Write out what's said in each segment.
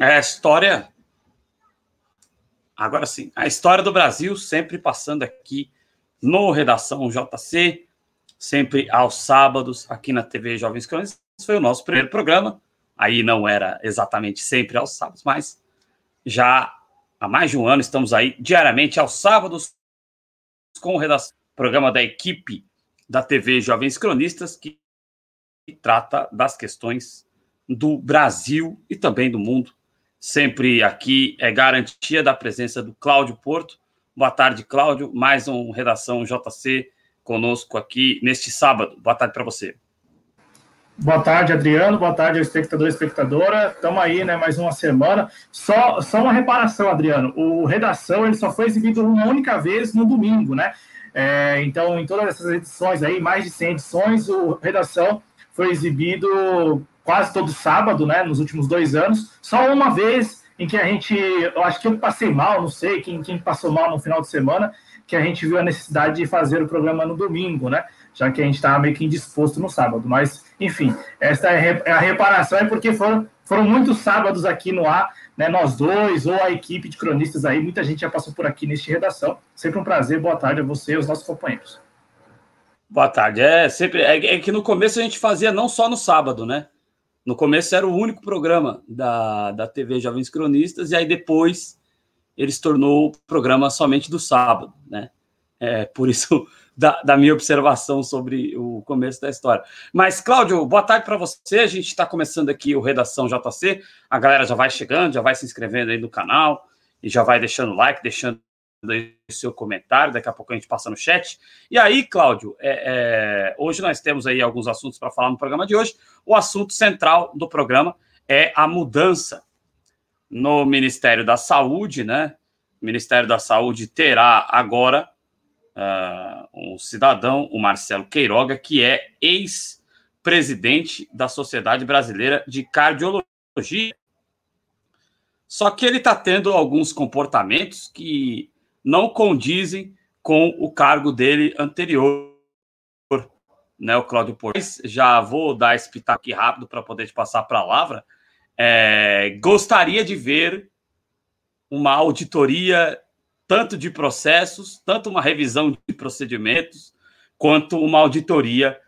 É a história. Agora sim, a história do Brasil sempre passando aqui no Redação JC, sempre aos sábados, aqui na TV Jovens Crônicas. Foi o nosso primeiro programa. Aí não era exatamente sempre aos sábados, mas já há mais de um ano estamos aí diariamente aos sábados com o redação, programa da equipe da TV Jovens Cronistas, que trata das questões do Brasil e também do mundo. Sempre aqui é garantia da presença do Cláudio Porto. Boa tarde, Cláudio. Mais um Redação JC conosco aqui neste sábado. Boa tarde para você. Boa tarde, Adriano. Boa tarde, espectador e espectadora. Estamos aí, né? Mais uma semana. Só, só uma reparação, Adriano. O Redação ele só foi exibido uma única vez no domingo, né? É, então, em todas essas edições aí, mais de 100 edições, o Redação foi exibido quase todo sábado, né? Nos últimos dois anos. Só uma vez em que a gente, eu acho que eu passei mal, não sei quem, quem passou mal no final de semana, que a gente viu a necessidade de fazer o programa no domingo, né? Já que a gente estava meio que indisposto no sábado. Mas, enfim, essa é a reparação é porque foram, foram muitos sábados aqui no ar, né? Nós dois, ou a equipe de cronistas aí, muita gente já passou por aqui neste redação. Sempre um prazer, boa tarde a você e aos nossos companheiros. Boa tarde. É sempre é, é que no começo a gente fazia não só no sábado, né? No começo era o único programa da, da TV Jovens Cronistas, e aí depois ele se tornou o programa somente do sábado, né? É, por isso, da, da, minha observação sobre o começo da história. Mas, Cláudio, boa tarde para você. A gente está começando aqui o Redação JC. A galera já vai chegando, já vai se inscrevendo aí no canal e já vai deixando like, deixando seu comentário, daqui a pouco a gente passa no chat. E aí, Cláudio, é, é, hoje nós temos aí alguns assuntos para falar no programa de hoje. O assunto central do programa é a mudança no Ministério da Saúde, né? O Ministério da Saúde terá agora uh, um cidadão, o Marcelo Queiroga, que é ex-presidente da Sociedade Brasileira de Cardiologia. Só que ele está tendo alguns comportamentos que não condizem com o cargo dele anterior, né, o Cláudio Portes. Já vou dar esse pitaco aqui rápido para poder te passar a palavra. É, gostaria de ver uma auditoria tanto de processos, tanto uma revisão de procedimentos, quanto uma auditoria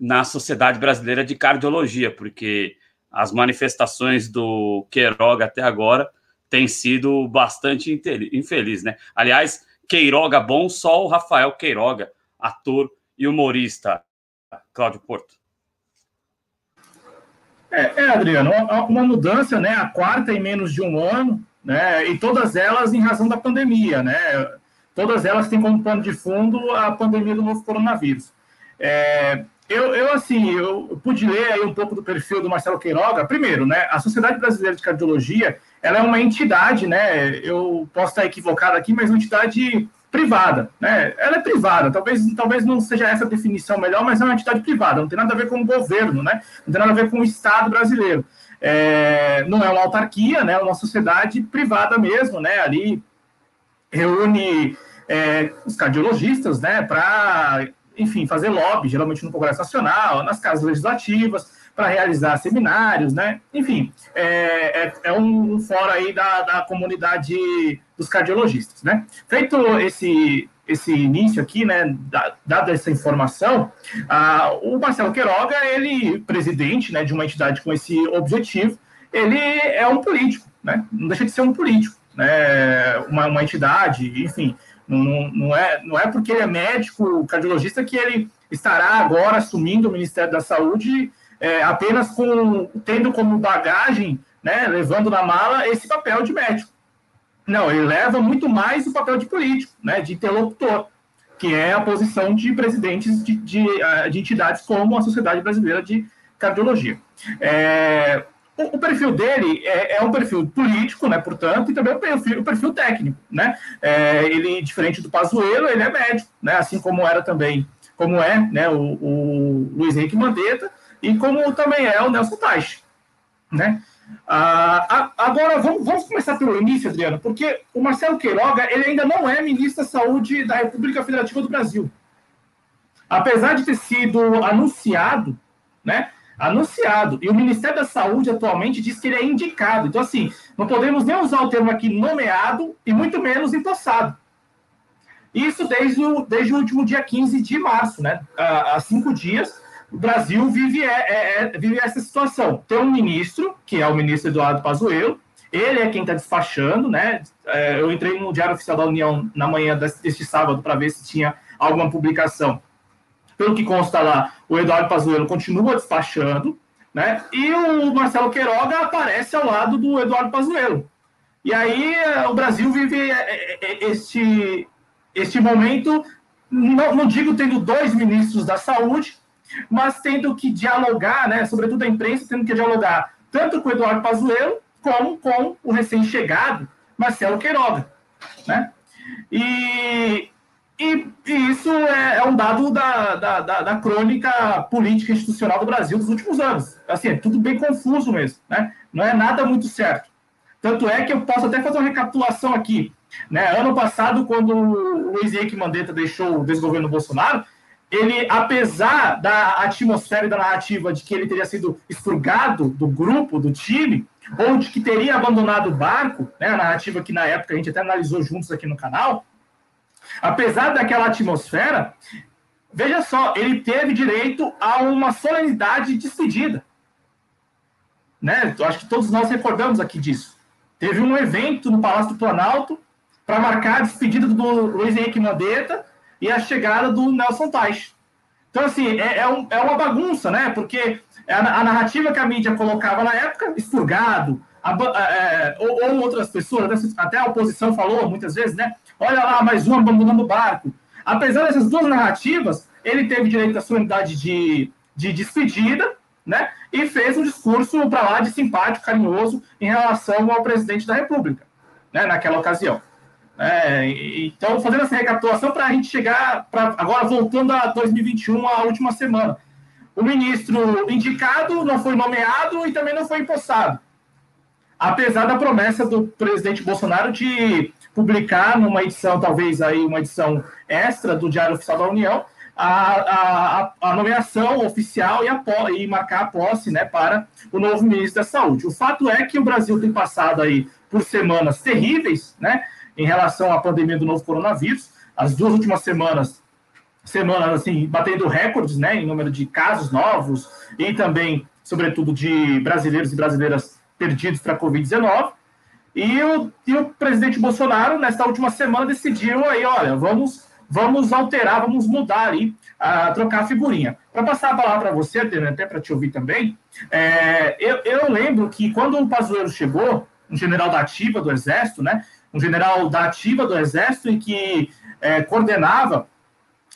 na Sociedade Brasileira de Cardiologia, porque as manifestações do Queiroga até agora tem sido bastante infeliz, né? Aliás, Queiroga bom, só o Rafael Queiroga, ator e humorista. Cláudio Porto. É, é, Adriano, uma mudança, né? A quarta em menos de um ano, né? E todas elas em razão da pandemia, né? Todas elas têm como pano de fundo a pandemia do novo coronavírus. É, eu, eu, assim, eu pude ler aí um pouco do perfil do Marcelo Queiroga. Primeiro, né? A Sociedade Brasileira de Cardiologia ela é uma entidade, né? Eu posso estar equivocado aqui, mas uma entidade privada, né? Ela é privada, talvez, talvez não seja essa a definição melhor, mas é uma entidade privada, não tem nada a ver com o governo, né? Não tem nada a ver com o Estado brasileiro. É, não é uma autarquia, né? É uma sociedade privada mesmo, né? Ali reúne é, os cardiologistas, né? Para, enfim, fazer lobby, geralmente no Congresso Nacional, nas casas legislativas, para realizar seminários, né? Enfim, é, é, é um, um fórum aí da, da comunidade dos cardiologistas, né? Feito esse, esse início aqui, né, dada essa informação, ah, o Marcelo Queiroga, ele, presidente né, de uma entidade com esse objetivo, ele é um político, né? Não deixa de ser um político, né? Uma, uma entidade, enfim, não, não, é, não é porque ele é médico, cardiologista, que ele estará agora assumindo o Ministério da Saúde é, apenas com tendo como bagagem, né, levando na mala esse papel de médico. Não, ele leva muito mais o papel de político, né, de interlocutor, que é a posição de presidentes de, de, ah, de entidades como a Sociedade Brasileira de Cardiologia. É, o, o, perfil dele é, é, um perfil político, né, portanto, e também o perfil, o perfil técnico, né? É, ele, diferente do Pazuello, ele é médico, né, assim como era também, como é, né, o, o Luiz Henrique Mandetta, e como também é o Nelson Teich, né? Ah, agora, vamos, vamos, começar pelo início, Adriano, porque o Marcelo Queiroga ele ainda não é ministro da Saúde da República Federativa do Brasil. Apesar de ter sido anunciado, né, anunciado. E o Ministério da Saúde atualmente diz que ele é indicado. Então, assim, não podemos nem usar o termo aqui nomeado e muito menos empossado. Isso desde o, desde o último dia 15 de março, né? Há, há cinco dias, o Brasil vive, é, é, é, vive essa situação. Tem um ministro, que é o ministro Eduardo Pazuello, ele é quem está despachando, né? É, eu entrei no Diário Oficial da União na manhã deste sábado para ver se tinha alguma publicação pelo que consta lá, o Eduardo Pazuello continua despachando, né? E o Marcelo Queiroga aparece ao lado do Eduardo Pazuello. E aí eh, o Brasil vive eh, este, este momento, não, não digo tendo dois ministros da saúde, mas tendo que dialogar, né, sobretudo a imprensa, tendo que dialogar tanto com o Eduardo Pazuello como com o recém-chegado Marcelo Queiroga. Né? E, e, e isso é, é, um dado da, da, da, da, crônica política institucional do Brasil dos últimos anos. Assim, é tudo bem confuso mesmo, né? Não é nada muito certo. Tanto é que eu posso até fazer uma recapitulação aqui. Né? Ano passado, quando o Luiz Henrique Mandetta deixou o desgoverno Bolsonaro, ele, apesar da atmosfera e da narrativa de que ele teria sido expurgado do grupo, do time, ou de que teria abandonado o barco, né, a narrativa que na época a gente até analisou juntos aqui no canal, Apesar daquela atmosfera, veja só, ele teve direito a uma solenidade de despedida. Né? Acho que todos nós recordamos aqui disso. Teve um evento no Palácio do Planalto para marcar a despedida do Luiz Henrique Mandetta e a chegada do Nelson Teich. Então, assim, é, é, um, é uma bagunça, né? Porque a, a, narrativa que a mídia colocava na época, expurgado, a, é, ou, ou, outras pessoas, até a oposição falou muitas vezes, né? Olha lá, mais um abandonando o barco. Apesar dessas duas narrativas, ele teve direito à sua unidade de, de despedida, né? E fez um discurso para lá de simpático, carinhoso em relação ao presidente da República, né? Naquela ocasião. É, então, fazendo essa recapitulação para a gente chegar, pra, agora voltando a 2021, a última semana. O ministro indicado não foi nomeado e também não foi empossado. Apesar da promessa do presidente Bolsonaro de publicar numa edição, talvez aí uma edição extra do Diário Oficial da União, a, a, a nomeação oficial e, a, e marcar a posse né, para o novo ministro da Saúde. O fato é que o Brasil tem passado aí por semanas terríveis né, em relação à pandemia do novo coronavírus. As duas últimas semanas, semanas assim, batendo recordes né, em número de casos novos e também, sobretudo, de brasileiros e brasileiras perdidos para a Covid-19. E o, e o presidente Bolsonaro, nesta última semana, decidiu aí, olha, vamos, vamos alterar, vamos mudar aí, a, trocar a figurinha. Para passar a palavra para você, até para te ouvir também, é, eu, eu lembro que quando o Pazuello chegou, um general da ativa do Exército, né, um general da ativa do Exército e que é, coordenava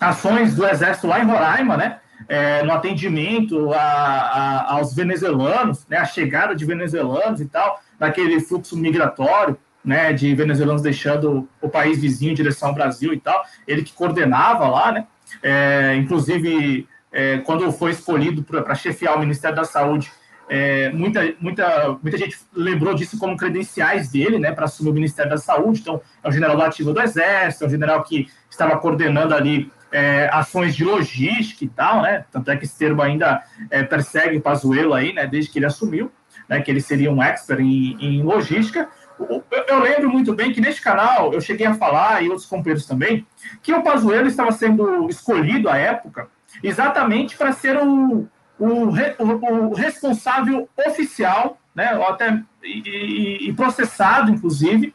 ações do Exército lá em Roraima, né, é, no atendimento a, a, aos venezuelanos, né, a chegada de venezuelanos e tal, naquele fluxo migratório, né, de venezuelanos deixando o país vizinho em direção ao Brasil e tal, ele que coordenava lá, né, é, inclusive é, quando foi escolhido para chefiar o Ministério da Saúde, é, muita, muita, muita gente lembrou disso como credenciais dele, né, para assumir o Ministério da Saúde. Então, é um general da ativa do Exército, é um general que estava coordenando ali é, ações de logística e tal, né? Tanto é que esse termo ainda é, persegue o Pazuello aí, né? Desde que ele assumiu né, que ele seria um expert em, em logística. Eu, eu, lembro muito bem que neste canal eu cheguei a falar, e outros companheiros também, que o Pazuello estava sendo escolhido à época exatamente para ser o, o, o, o, responsável oficial, né, até, e, e, processado, inclusive,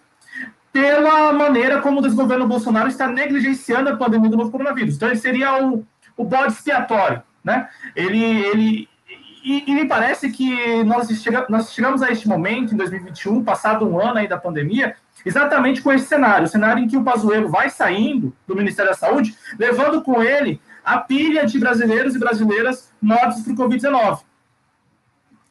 pela maneira como o desgoverno Bolsonaro está negligenciando a pandemia do novo coronavírus. Então, ele seria o, o bode expiatório. Né? Ele, ele, e, e, me parece que nós, chega, nós chegamos a este momento, em 2021, passado um ano aí da pandemia, exatamente com esse cenário, o cenário em que o Pazuello vai saindo do Ministério da Saúde, levando com ele a pilha de brasileiros e brasileiras mortos por Covid-19.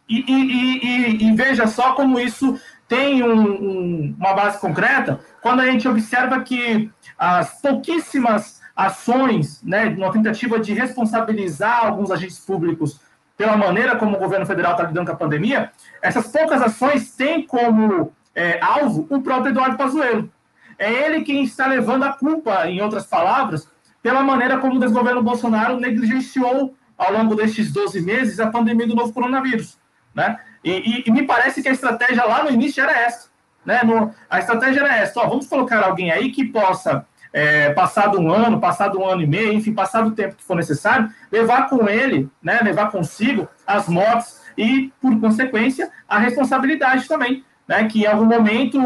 E, e, e, veja só como isso tem um, um, uma base concreta quando a gente observa que as pouquíssimas ações, né, tentativa de responsabilizar alguns agentes públicos pela maneira como o governo federal está lidando com a pandemia, essas poucas ações têm como é, alvo o próprio Eduardo Pazuello. É ele quem está levando a culpa, em outras palavras, pela maneira como o desgoverno Bolsonaro negligenciou ao longo destes 12 meses a pandemia do novo coronavírus. Né? E, e, e me parece que a estratégia lá no início era essa. Né? No, a estratégia era essa: ó, vamos colocar alguém aí que possa, é, passado um ano, passado um ano e meio, enfim, passado o tempo que for necessário, levar com ele, né, levar consigo as mortes e, por consequência, a responsabilidade também. Né, que em algum momento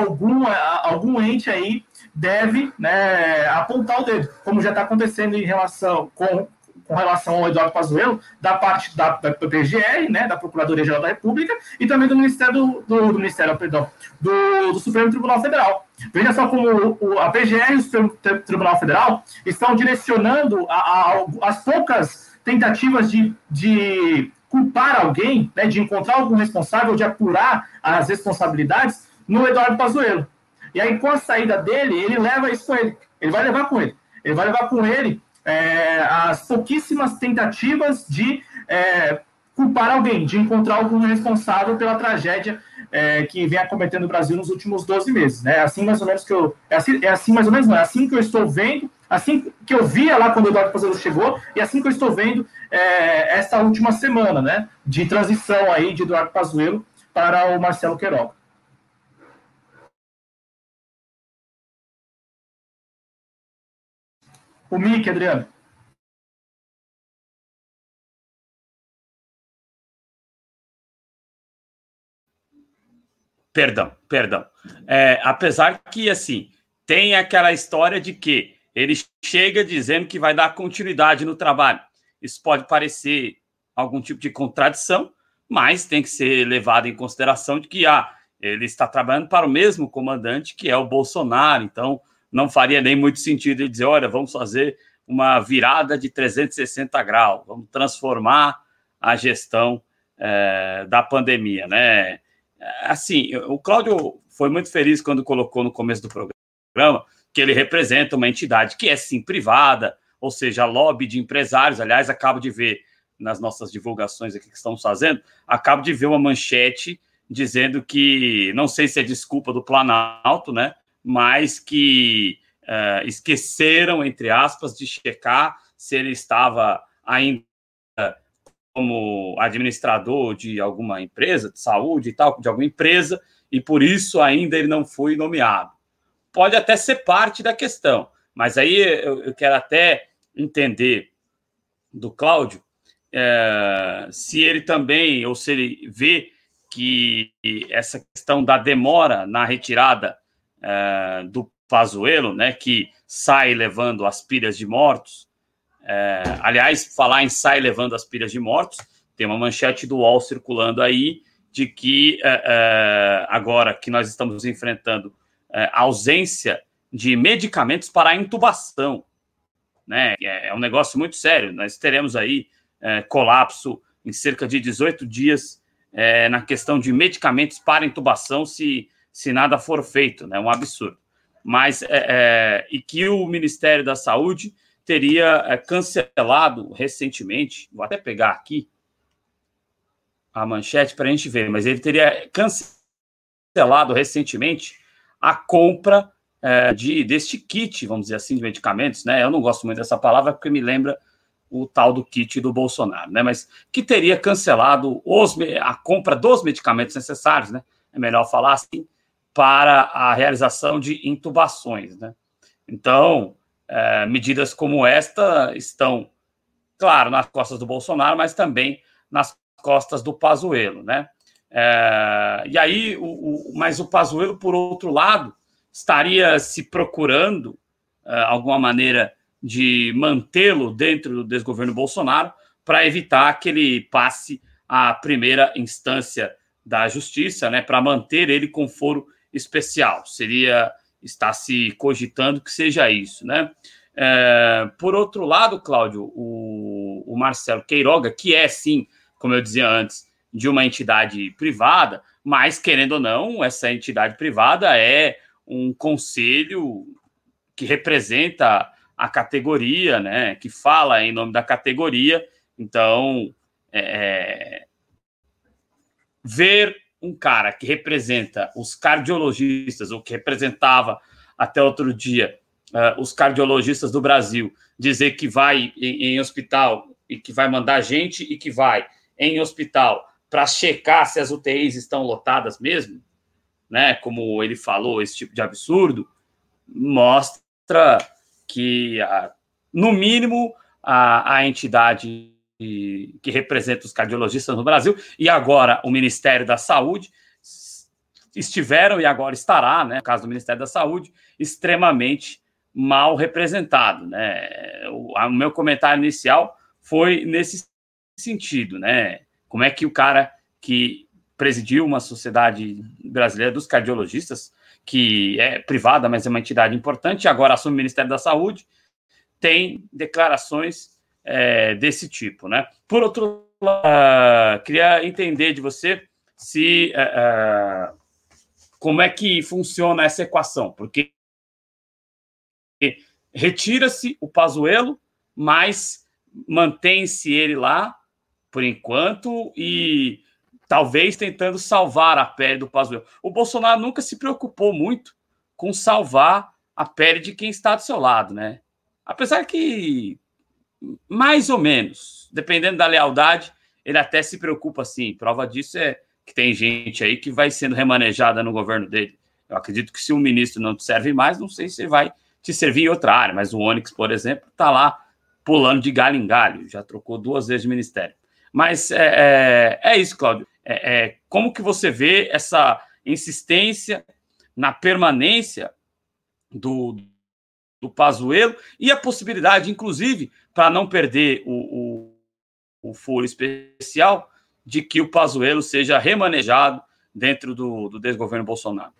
algum, algum ente aí deve né, apontar o dedo, como já está acontecendo em relação com, com relação ao Eduardo Pazuello, da parte da, da PGR, né, da Procuradoria-Geral da República, e também do Ministério, do, do, do Ministério perdão, do, do, Supremo Tribunal Federal. Veja só como o, a PGR e o Supremo Tribunal Federal estão direcionando a, a, as poucas tentativas de, de culpar alguém, né, de encontrar algum responsável, de apurar as responsabilidades no Eduardo Pazuello. E aí, com a saída dele, ele leva isso com ele. Ele vai levar com ele. Ele vai levar com ele é, as pouquíssimas tentativas de é, culpar alguém, de encontrar algum responsável pela tragédia é, que vem acometendo o Brasil nos últimos 12 meses. Né? É assim mais ou menos que eu. É assim, é assim mais ou menos, não, é assim que eu estou vendo, assim que eu via lá quando o Eduardo Pazuello chegou, e assim que eu estou vendo é, essa última semana, né? De transição aí de Eduardo Pazuello para o Marcelo Queiroga. O mic, Adriano. Perdão, perdão. É, apesar que, assim, tem aquela história de que ele chega dizendo que vai dar continuidade no trabalho. Isso pode parecer algum tipo de contradição, mas tem que ser levado em consideração de que ah, ele está trabalhando para o mesmo comandante que é o Bolsonaro, então não faria nem muito sentido ele dizer, olha, vamos fazer uma virada de 360 graus, vamos transformar a gestão é, da pandemia, né? Assim, o Cláudio foi muito feliz quando colocou no começo do programa que ele representa uma entidade que é sim privada, ou seja, lobby de empresários. Aliás, acabo de ver nas nossas divulgações aqui que estamos fazendo, acabo de ver uma manchete dizendo que não sei se é desculpa do Planalto, né? Mas que uh, esqueceram, entre aspas, de checar se ele estava ainda como administrador de alguma empresa de saúde e tal, de alguma empresa, e por isso ainda ele não foi nomeado. Pode até ser parte da questão, mas aí eu, eu quero até entender do Cláudio é, se ele também, ou se ele vê que essa questão da demora na retirada é, do Pazuello, né, que sai levando as pilhas de mortos. É, aliás, falar em sai levando as pilhas de mortos, tem uma manchete do UOL circulando aí de que é agora que nós estamos enfrentando a ausência de medicamentos para a intubação, né, é, é um negócio muito sério. Nós teremos aí colapso em cerca de 18 dias na questão de medicamentos para intubação se se nada for feito, né? Um absurdo. Mas é, é, e que o Ministério da Saúde teria é, cancelado recentemente, vou até pegar aqui a manchete para a gente ver, mas ele teria cancelado recentemente a compra é, de deste kit, vamos dizer assim, de medicamentos, né? Eu não gosto muito dessa palavra porque me lembra o tal do kit do Bolsonaro, né? Mas que teria cancelado os, a compra dos medicamentos necessários, né? É melhor falar assim, para a realização de intubações. Né? Então, é, medidas como esta estão, claro, nas costas do Bolsonaro, mas também nas costas do Pazuello. Né? É, e aí, o, o, mas o Pazuello, por outro lado, estaria se procurando é, alguma maneira de mantê-lo dentro do desgoverno Bolsonaro para evitar que ele passe à primeira instância da justiça, né, para manter ele com foro especial. Seria está se cogitando que seja isso, né? É, por outro lado, Cláudio, o, o Marcelo Queiroga, que é sim, como eu dizia antes, de uma entidade privada, mas querendo ou não, essa entidade privada é um conselho que representa a categoria, né? Que fala em nome da categoria. Então, é, ver um cara que representa os cardiologistas, ou que representava até outro dia uh, os cardiologistas do Brasil, dizer que vai em, em, hospital e que vai mandar gente e que vai em hospital para checar se as UTIs estão lotadas mesmo, né? Como ele falou, esse tipo de absurdo, mostra que, no mínimo, a, a entidade que representa os cardiologistas no Brasil e agora o Ministério da Saúde estiveram e agora estará, né, no caso do Ministério da Saúde, extremamente mal representado, né? O, o meu comentário inicial foi nesse sentido, né? Como é que o cara que presidiu uma sociedade brasileira dos cardiologistas, que é privada, mas é uma entidade importante, agora assume o Ministério da Saúde, tem declarações é, desse tipo, né? Por outro lado, queria entender de você se uh, como é que funciona essa equação, porque retira-se o Pazuello, mas mantém-se ele lá por enquanto e talvez tentando salvar a pele do Pazuello. O Bolsonaro nunca se preocupou muito com salvar a pele de quem está do seu lado, né? Apesar que mais ou menos, dependendo da lealdade, ele até se preocupa sim. Prova disso é que tem gente aí que vai sendo remanejada no governo dele. Eu acredito que se um ministro não te serve mais, não sei se vai te servir em outra área, mas o Onyx, por exemplo, está lá pulando de galho em galho, já trocou duas vezes de ministério. Mas é, é, é isso, Cláudio. É, é, como que você vê essa insistência na permanência do, do Pazuello e a possibilidade, inclusive, para não perder o, o, o foro especial, de que o Pazuello seja remanejado dentro do, do desgoverno Bolsonaro?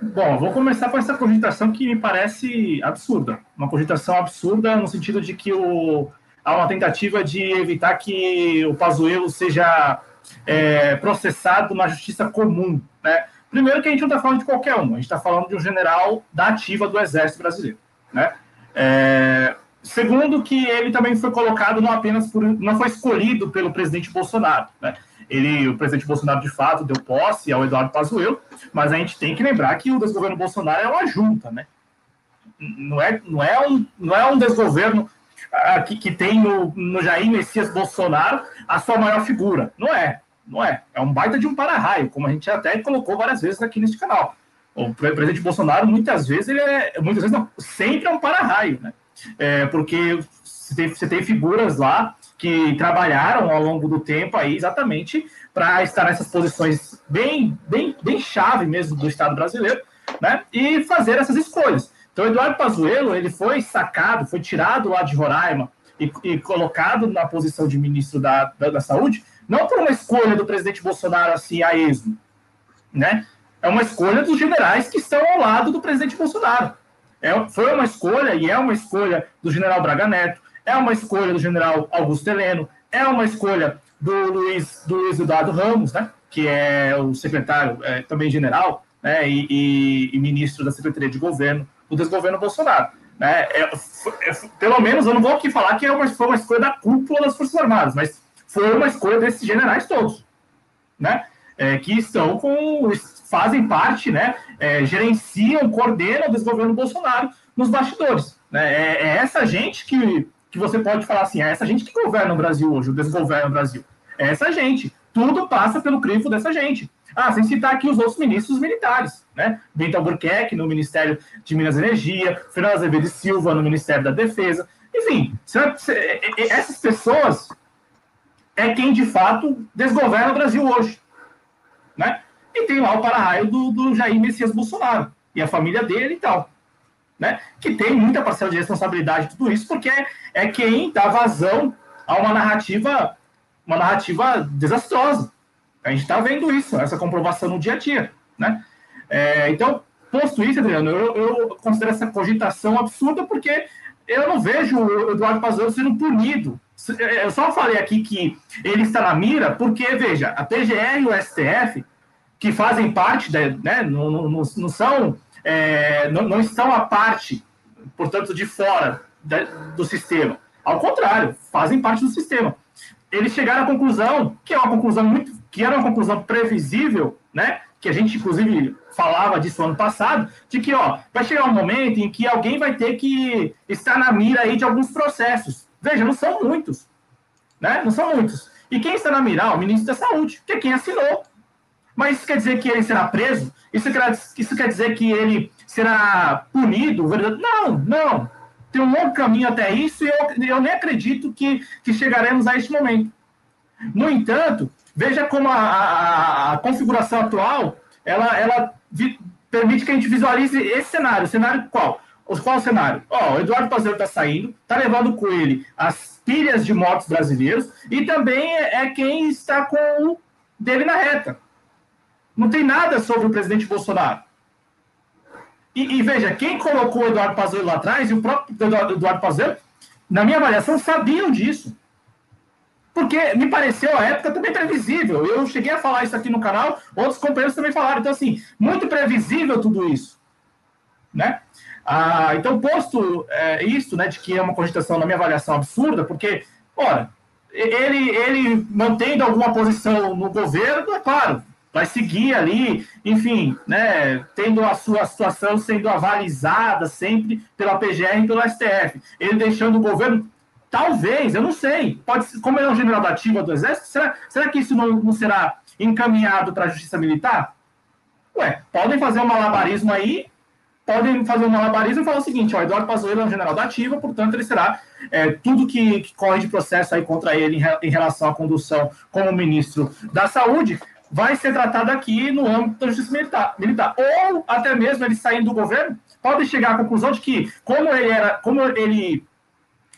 Bom, vou começar com essa cogitação que me parece absurda. Uma cogitação absurda no sentido de que o, há uma tentativa de evitar que o Pazuello seja é, processado na justiça comum. Né? Primeiro que a gente não está falando de qualquer um, a gente está falando de um general da ativa do Exército Brasileiro. Né? É, Segundo, que ele também foi colocado não apenas por. não foi escolhido pelo presidente Bolsonaro. Né? Ele, o presidente Bolsonaro, de fato, deu posse ao Eduardo Pazuello, mas a gente tem que lembrar que o desgoverno Bolsonaro é uma junta, né? Não é, não é, um, não é um desgoverno ah, que, que tem no, no Jair Messias Bolsonaro a sua maior figura. Não é, não é. É um baita de um para-raio, como a gente até colocou várias vezes aqui neste canal. O presidente Bolsonaro, muitas vezes, ele é. Muitas vezes não, sempre é um para-raio, né? é, porque você tem, você tem figuras lá que trabalharam ao longo do tempo aí exatamente para estar nessas posições bem, bem, bem chave mesmo do Estado brasileiro, né? E fazer essas escolhas. Então, Eduardo Pazuello ele foi sacado, foi tirado lá de Roraima e, e colocado na posição de ministro da, da, da, Saúde, não por uma escolha do presidente Bolsonaro assim a esmo, né? É uma escolha dos generais que estão ao lado do presidente Bolsonaro. É, foi uma escolha, e é uma escolha do general Braga Neto, é uma escolha do general Augusto Heleno, é uma escolha do Luiz, do Luiz Eduardo Ramos, né, que é o secretário é, também general né, e, e, e, ministro da Secretaria de Governo do desgoverno Bolsonaro. Né, é, é, pelo menos eu não vou aqui falar que é uma, foi uma escolha da cúpula das Forças Armadas, mas foi uma escolha desses generais todos, né, é, que estão com fazem parte, né, é, gerenciam, coordenam o desgoverno Bolsonaro nos bastidores. Né? É, é, essa gente que, que você pode falar assim, é essa gente que governa o Brasil hoje, o desgoverna o Brasil. É essa gente. Tudo passa pelo crivo dessa gente. Ah, sem citar aqui os outros ministros militares, né? Bento Albuquerque no Ministério de Minas e Energia, Fernando Azevedo Silva no Ministério da Defesa. Enfim, essas pessoas é quem de fato desgoverna o Brasil hoje, né? E tem lá o para-raio do, do Jair Messias Bolsonaro e a família dele e tal. Né? Que tem muita parcela de responsabilidade de tudo isso, porque é, é quem dá vazão a uma narrativa, uma narrativa desastrosa. A gente está vendo isso, essa comprovação no dia a dia. Né? É, então, posto isso, Adriano, eu, eu, considero essa cogitação absurda porque eu não vejo o Eduardo Pazuello sendo punido. Eu só falei aqui que ele está na mira porque, veja, a PGR e o STF que fazem parte, da, né, não, não, não são, é, não, não, estão à parte, portanto, de fora da, do sistema. Ao contrário, fazem parte do sistema. Eles chegaram à conclusão, que é uma conclusão muito, que era uma conclusão previsível, né, que a gente, inclusive, falava disso ano passado, de que ó, vai chegar um momento em que alguém vai ter que estar na mira aí de alguns processos. Veja, não são muitos. né? Não são muitos. E quem está na mira? O ministro da Saúde, que é quem assinou. Mas isso quer dizer que ele será preso? Isso quer, isso quer dizer que ele será punido? Não, não. Tem um longo caminho até isso e eu, eu nem acredito que, que chegaremos a este momento. No entanto, veja como a, a, a configuração atual ela, ela vi, permite que a gente visualize esse cenário. Cenário qual? Qual o cenário? Ó, o Eduardo Pazuello está saindo, está levando com ele as pilhas de mortos brasileiros e também é, quem está com o dele na reta. Não tem nada sobre o presidente Bolsonaro. E, e veja, quem colocou o Eduardo Pazuello lá atrás e o próprio Eduardo, Pazuello, na minha avaliação, sabiam disso. Porque me pareceu a época também previsível. Eu cheguei a falar isso aqui no canal, outros companheiros também falaram. Então, assim, muito previsível tudo isso. Né? Ah, então, posto é, isso, né, de que é uma cogitação, na minha avaliação, absurda, porque, ora, ele, ele mantendo alguma posição no governo, é claro, vai seguir ali, enfim, né, tendo a sua situação sendo avalizada sempre pela PGR e pelo STF. Ele deixando o governo, talvez, eu não sei, pode como ele é um general da ativa do Exército, será, será que isso não, não será encaminhado para a Justiça Militar? Ué, podem fazer um malabarismo aí, podem fazer um malabarismo e falar o seguinte, ó, Eduardo Pazuello é um general da ativa, portanto ele será é, tudo que, que, corre de processo aí contra ele em, em relação à condução como ministro da Saúde, vai ser tratado aqui no âmbito da justiça militar, militar. Ou até mesmo ele saindo do governo, pode chegar à conclusão de que, como ele era, como ele,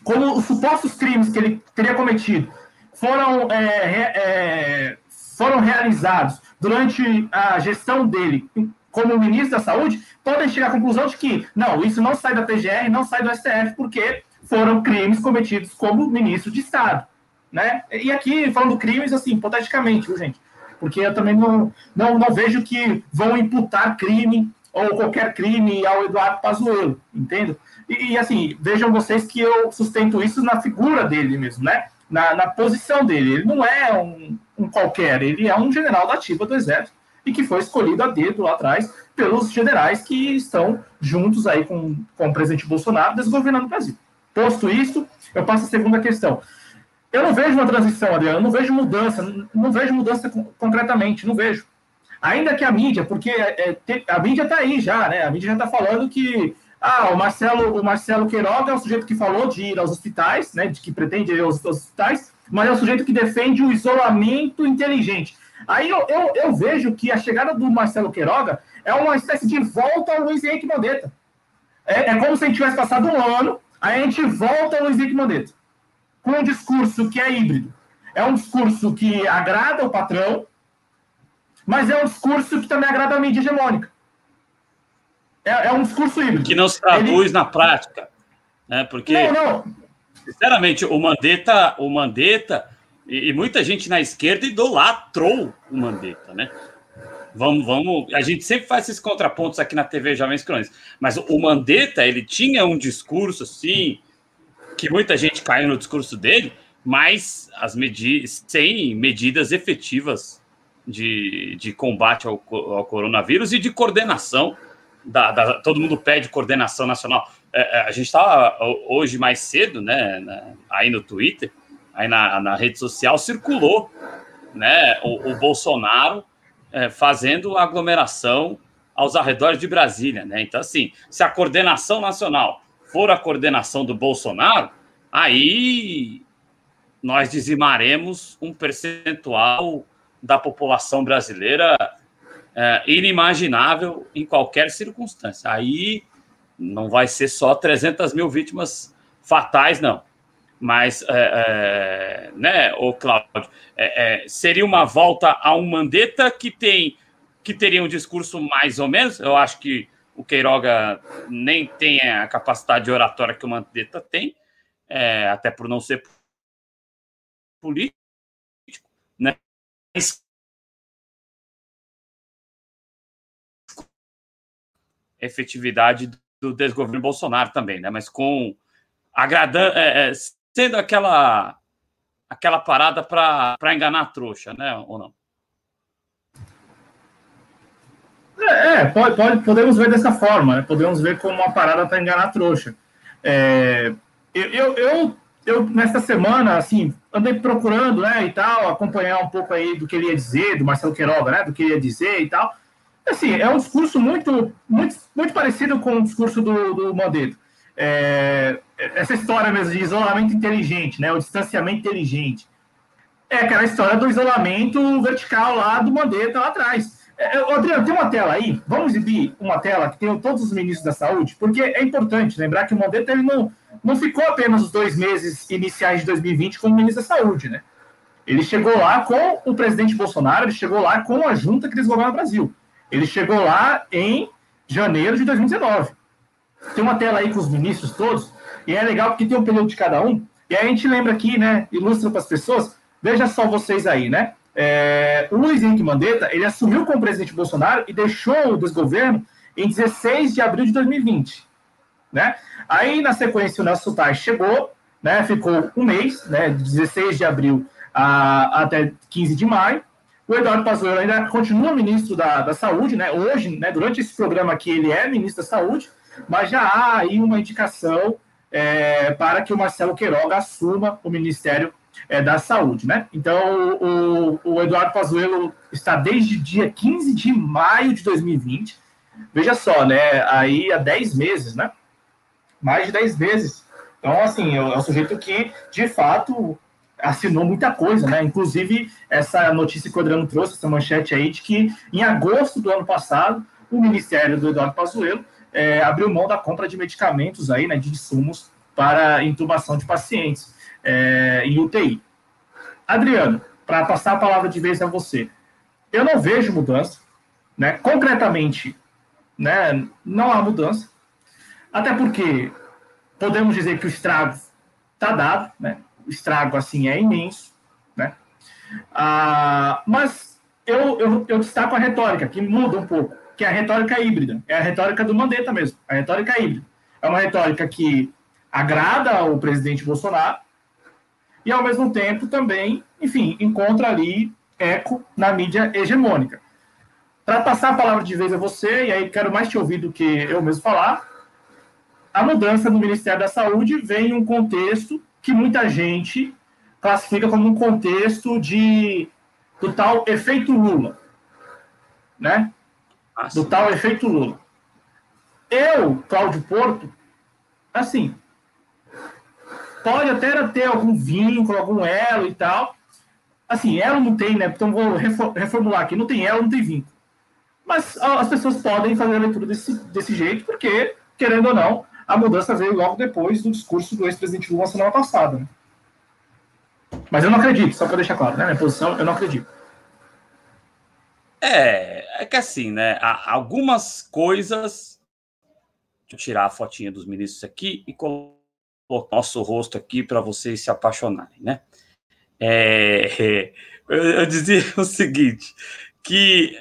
como os supostos crimes que ele teria cometido foram, é, é, foram realizados durante a gestão dele como ministro da Saúde, podem chegar à conclusão de que, não, isso não sai da PGR, não sai do STF, porque foram crimes cometidos como ministro de Estado. Né? E aqui, falando crimes, assim, hipoteticamente, viu, gente? porque eu também não, não, não vejo que vão imputar crime ou qualquer crime ao Eduardo Pazuello, entende? E, e, assim, vejam vocês que eu sustento isso na figura dele mesmo, né? Na, na posição dele. Ele não é um, um, qualquer, ele é um general da ativa do Exército e que foi escolhido a dedo lá atrás pelos generais que estão juntos aí com, com o presidente Bolsonaro desgovernando o Brasil. Posto isso, eu passo a segunda questão. Eu não vejo uma transição, Adriano, não vejo mudança, não vejo mudança concretamente, não vejo. Ainda que a mídia, porque é, é a mídia está aí já, né? A mídia já está falando que ah, o Marcelo, o Marcelo Queiroga é o sujeito que falou de ir aos hospitais, né? De que pretende ir aos, hospitais, mas é o sujeito que defende o isolamento inteligente. Aí eu, eu, eu, vejo que a chegada do Marcelo Queiroga é uma espécie de volta ao Luiz Henrique Mandetta. É, é como se a gente tivesse passado um ano, aí a gente volta ao Luiz Henrique Mandetta com um discurso que é híbrido. É um discurso que agrada o patrão, mas é um discurso que também agrada a mídia hegemônica. É, é um discurso híbrido. Que não se traduz Ele... na prática. Né? Porque, não, não. sinceramente, o Mandetta, o Mandetta e, e, muita gente na esquerda idolatrou o Mandetta, né? Vamos, vamos. A gente sempre faz esses contrapontos aqui na TV Jovens Crônicas, mas o Mandetta, ele tinha um discurso assim, que muita gente caiu no discurso dele, mas as medi sem medidas efetivas de, de combate ao, ao coronavírus e de coordenação. Da, da, todo mundo pede coordenação nacional. É, é a gente estava hoje mais cedo, né, aí no Twitter, aí na, na rede social, circulou né, o, o Bolsonaro é, fazendo aglomeração aos arredores de Brasília. Né? Então, assim, se a coordenação nacional for a coordenação do Bolsonaro, aí nós dizimaremos um percentual da população brasileira é, inimaginável em qualquer circunstância. Aí não vai ser só 300 mil vítimas fatais, não. Mas, é, é, né, o Cláudio, é, é, seria uma volta a um Mandetta que tem que teria um discurso mais ou menos. Eu acho que o Queiroga nem tem a capacidade de oratória que o Mandetta tem, é, até por não ser político, né? efetividade do desgoverno Bolsonaro também, né? Mas com agradando, é, é, sendo aquela aquela parada para enganar a trouxa, né? Ou não? É, é, pode, pode, podemos ver dessa forma, né? podemos ver como uma parada para enganar a trouxa. É, eu, eu, eu, eu, nesta semana, assim, andei procurando, né, e tal, acompanhar um pouco aí do que ele ia dizer, do Marcelo Queiroga, né, do que ele ia dizer e tal. Assim, é um discurso muito, muito, muito parecido com o discurso do, do Mandetta. É, essa história mesmo de isolamento inteligente, né, o distanciamento inteligente. É aquela história do isolamento vertical lá do Mandetta lá atrás. É, Adriano, tem uma tela aí? Vamos exibir uma tela que tem todos os ministros da saúde? Porque é importante lembrar que o Mandetta ele não, não ficou apenas os dois meses iniciais de 2020 como ministro da saúde, né? Ele chegou lá com o presidente Bolsonaro, ele chegou lá com a junta que desgoverna o Brasil. Ele chegou lá em janeiro de 2019. Tem uma tela aí com os ministros todos, e é legal porque tem um período de cada um, e a gente lembra aqui, né, ilustra para as pessoas, veja só vocês aí, né? É, o Luiz Henrique Mandetta, ele assumiu como presidente Bolsonaro e deixou o desgoverno em 16 de abril de 2020, né? Aí, na sequência, o Nelson Tais chegou, né, ficou um mês, né, de 16 de abril a, até 15 de maio. O Eduardo Pazuello ainda continua ministro da, da Saúde, né? Hoje, né, durante esse programa aqui, ele é ministro da Saúde, mas já há aí uma indicação é, para que o Marcelo Queiroga assuma o Ministério é, da Saúde, né? Então, o, o Eduardo Pazuello está desde dia 15 de maio de 2020. Veja só, né? Aí há 10 meses, né? Mais de 10 meses. Então, assim, é um sujeito que, de fato, assinou muita coisa, né? Inclusive, essa notícia que o Adriano trouxe, essa manchete aí, de que em agosto do ano passado, o Ministério do Eduardo Pazuello é, abriu mão da compra de medicamentos aí, né, de insumos para intubação de pacientes é, em UTI. Adriano, para passar a palavra de vez a você, eu não vejo mudança, né? Concretamente, né? Não há mudança, até porque podemos dizer que o estrago está dado, né? O estrago assim é imenso, né? Ah, mas eu, eu, eu destaco a retórica que muda um pouco, que é a retórica híbrida, é a retórica do Mandetta mesmo, a retórica híbrida. É uma retórica que agrada o presidente Bolsonaro, e, ao mesmo tempo, também, enfim, encontra ali eco na mídia hegemônica. Para passar a palavra de vez a você, e aí quero mais te ouvir do que eu mesmo falar, a mudança no Ministério da Saúde vem em um contexto que muita gente classifica como um contexto de do tal efeito Lula, né? Ah, do tal efeito Lula. Eu, Cláudio Porto, assim, pode até ter algum vínculo, algum elo e tal. Assim, elo não tem, né? Então vou reformular aqui: não tem elo, não tem vínculo. Mas as pessoas podem fazer a leitura desse, desse jeito, porque, querendo ou não, a mudança veio logo depois do discurso do ex-presidente Lula semana passada. Né? Mas eu não acredito, só para deixar claro, né? Minha posição, eu não acredito. É, é que assim, né? Há algumas coisas. Deixa eu tirar a fotinha dos ministros aqui e colocar nosso rosto aqui para vocês se apaixonarem, né? É, eu, eu dizia o seguinte, que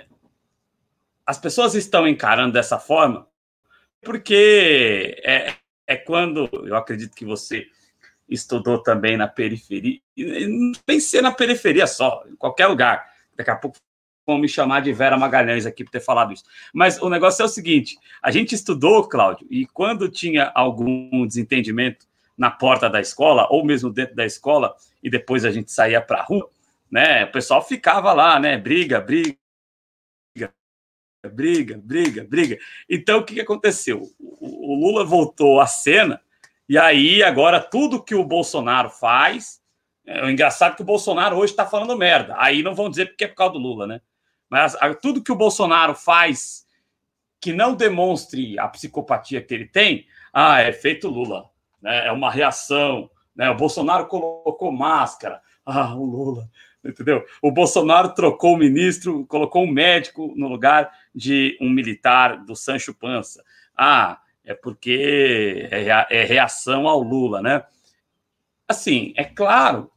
as pessoas estão encarando dessa forma porque é, é quando, eu acredito que você estudou também na periferia, não pensei na periferia só, em qualquer lugar. Daqui a pouco vão me chamar de Vera Magalhães aqui por ter falado isso. Mas o negócio é o seguinte: a gente estudou, Cláudio, e quando tinha algum desentendimento na porta da escola, ou mesmo dentro da escola, e depois a gente saía para a rua, né? O pessoal ficava lá, né? Briga, briga, briga, briga, briga. Então, o que, aconteceu? O, o Lula voltou à cena, e aí agora tudo que o Bolsonaro faz. É o engraçado é que o Bolsonaro hoje está falando merda. Aí não vão dizer porque é por causa do Lula, né? Mas a, tudo que o Bolsonaro faz que não demonstre a psicopatia que ele tem, ah, é feito Lula né? é uma reação. Né? O Bolsonaro colocou máscara. Ah, o Lula, entendeu? O Bolsonaro trocou o ministro, colocou um médico no lugar de um militar do Sancho Pança. Ah, é porque é, é reação ao Lula, né? Assim, é claro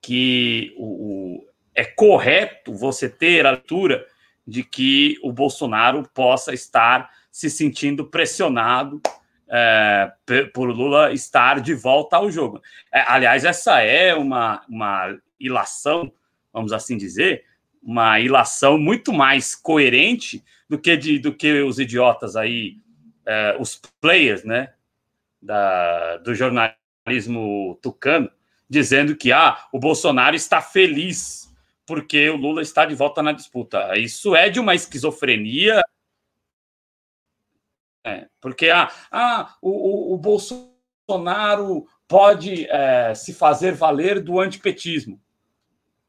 que o, o, é correto você ter a leitura de que o Bolsonaro possa estar se sentindo pressionado é, por Lula estar de volta ao jogo. É, aliás, essa é uma, uma ilação, vamos assim dizer, uma ilação muito mais coerente do que, de, do que os idiotas aí, é, os players, né, da, do jornalismo tucano, dizendo que ah, o Bolsonaro está feliz porque o Lula está de volta na disputa. Isso é de uma esquizofrenia. É, porque ah, ah, o, o, o Bolsonaro pode é, se fazer valer do antipetismo.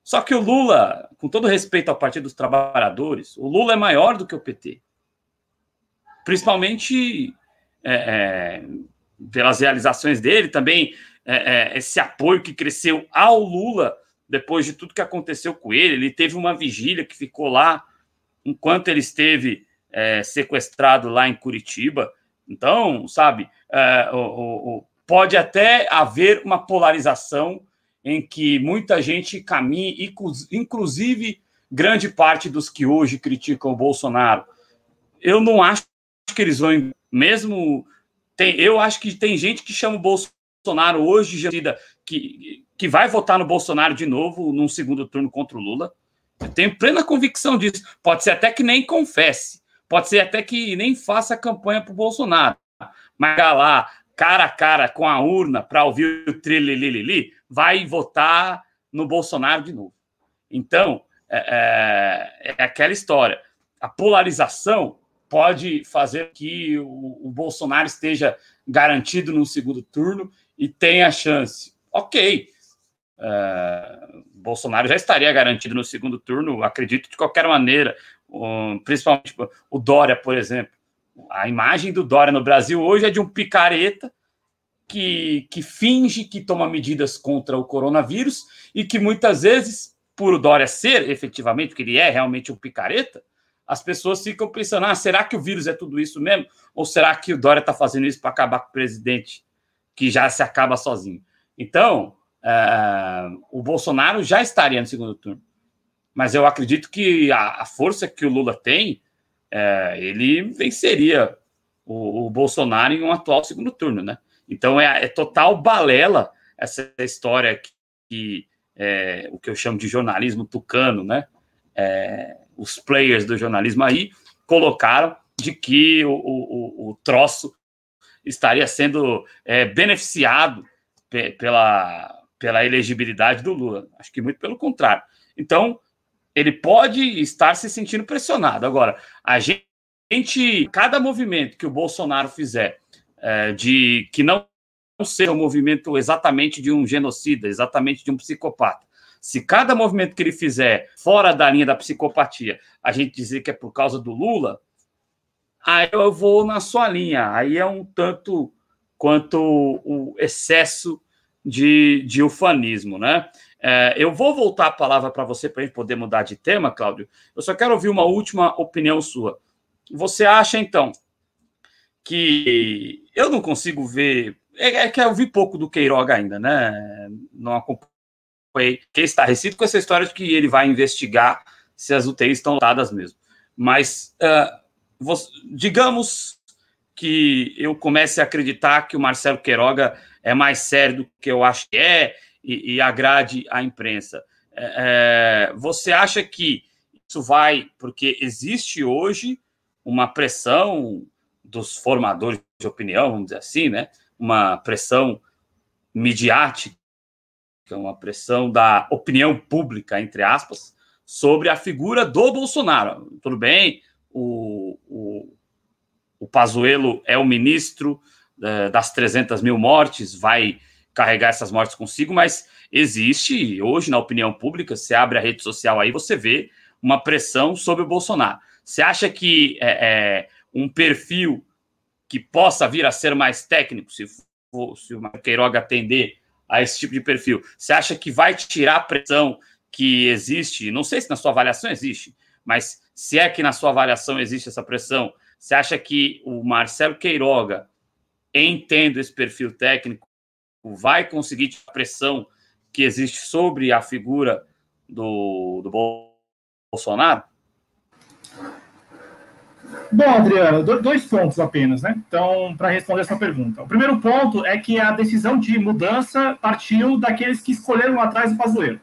Só que o Lula, com todo respeito ao Partido dos Trabalhadores, o Lula é maior do que o PT. Principalmente é, é, pelas realizações dele, também é, é, esse apoio que cresceu ao Lula depois de tudo que aconteceu com ele. Ele teve uma vigília que ficou lá enquanto ele esteve é, sequestrado lá em Curitiba. Então, sabe, é, o, o, pode até haver uma polarização em que muita gente caminha, inclusive grande parte dos que hoje criticam o Bolsonaro. Eu não acho que eles vão, mesmo. Tem, eu acho que tem gente que chama o Bolsonaro hoje que, que vai votar no Bolsonaro de novo num segundo turno contra o Lula. Eu tenho plena convicção disso. Pode ser até que nem confesse, pode ser até que nem faça campanha para o Bolsonaro. Mas lá, cara a cara com a urna para ouvir o trililili, vai votar no Bolsonaro de novo. Então, é, é, é aquela história. A polarização pode fazer que o, o, Bolsonaro esteja garantido no segundo turno e tenha chance. Ok. É, Bolsonaro já estaria garantido no segundo turno, acredito, de qualquer maneira. Um, principalmente o Dória, por exemplo. A imagem do Dória no Brasil hoje é de um picareta que, que finge que toma medidas contra o coronavírus e que muitas vezes, por o Dória ser efetivamente, porque ele é realmente um picareta, as pessoas ficam pensando: ah, será que o vírus é tudo isso mesmo? Ou será que o Dória está fazendo isso para acabar com o presidente, que já se acaba sozinho? Então, uh, o Bolsonaro já estaria no segundo turno. Mas eu acredito que a, a força que o Lula tem, uh, ele venceria o, o Bolsonaro em um atual segundo turno, né? Então é, é total balela essa história que, que é, o que eu chamo de jornalismo tucano, né? É, os players do jornalismo aí colocaram de que o, o, o troço estaria sendo é, beneficiado pela, pela elegibilidade do Lula. Acho que muito pelo contrário. Então, ele pode estar se sentindo pressionado. Agora, a gente, cada movimento que o Bolsonaro fizer é, de que não seja um movimento exatamente de um genocida, exatamente de um psicopata. Se cada movimento que ele fizer fora da linha da psicopatia, a gente dizer que é por causa do Lula, aí eu vou na sua linha. Aí é um tanto quanto o excesso de, de ufanismo, né? É, eu vou voltar a palavra para você para a gente poder mudar de tema, Cláudio. Eu só quero ouvir uma última opinião sua. Você acha, então, que eu não consigo ver. É, é que eu vi pouco do Queiroga ainda, né? Não acompanhei. Está recido com essa história de que ele vai investigar se as UTIs estão lotadas mesmo. Mas, uh, você, digamos que eu comece a acreditar que o Marcelo Queiroga é mais sério do que eu acho que é e, e agrade a imprensa. É, é você acha que isso vai. Porque existe hoje uma pressão dos formadores de opinião, vamos dizer assim, né? Uma pressão midiática, uma pressão da opinião pública, entre aspas, sobre a figura do Bolsonaro. Tudo bem, o, o, o Pazuello é o ministro é, das 300 mil mortes, vai carregar essas mortes consigo, mas existe hoje na opinião pública, você abre a rede social aí, você vê uma pressão sobre o Bolsonaro. Você acha que é, é um perfil que possa vir a ser mais técnico, se, for, se o Queiroga atender a esse tipo de perfil, você acha que vai tirar a pressão que existe? Não sei se na sua avaliação existe, mas se é que na sua avaliação existe essa pressão, você acha que o Marcelo Queiroga, entendo esse perfil técnico, vai conseguir a pressão que existe sobre a figura do, do Bolsonaro? Bom, Adriano, dois pontos apenas, né? Então, para responder essa pergunta. O primeiro ponto é que a decisão de mudança partiu daqueles que escolheram lá atrás o Pazuello.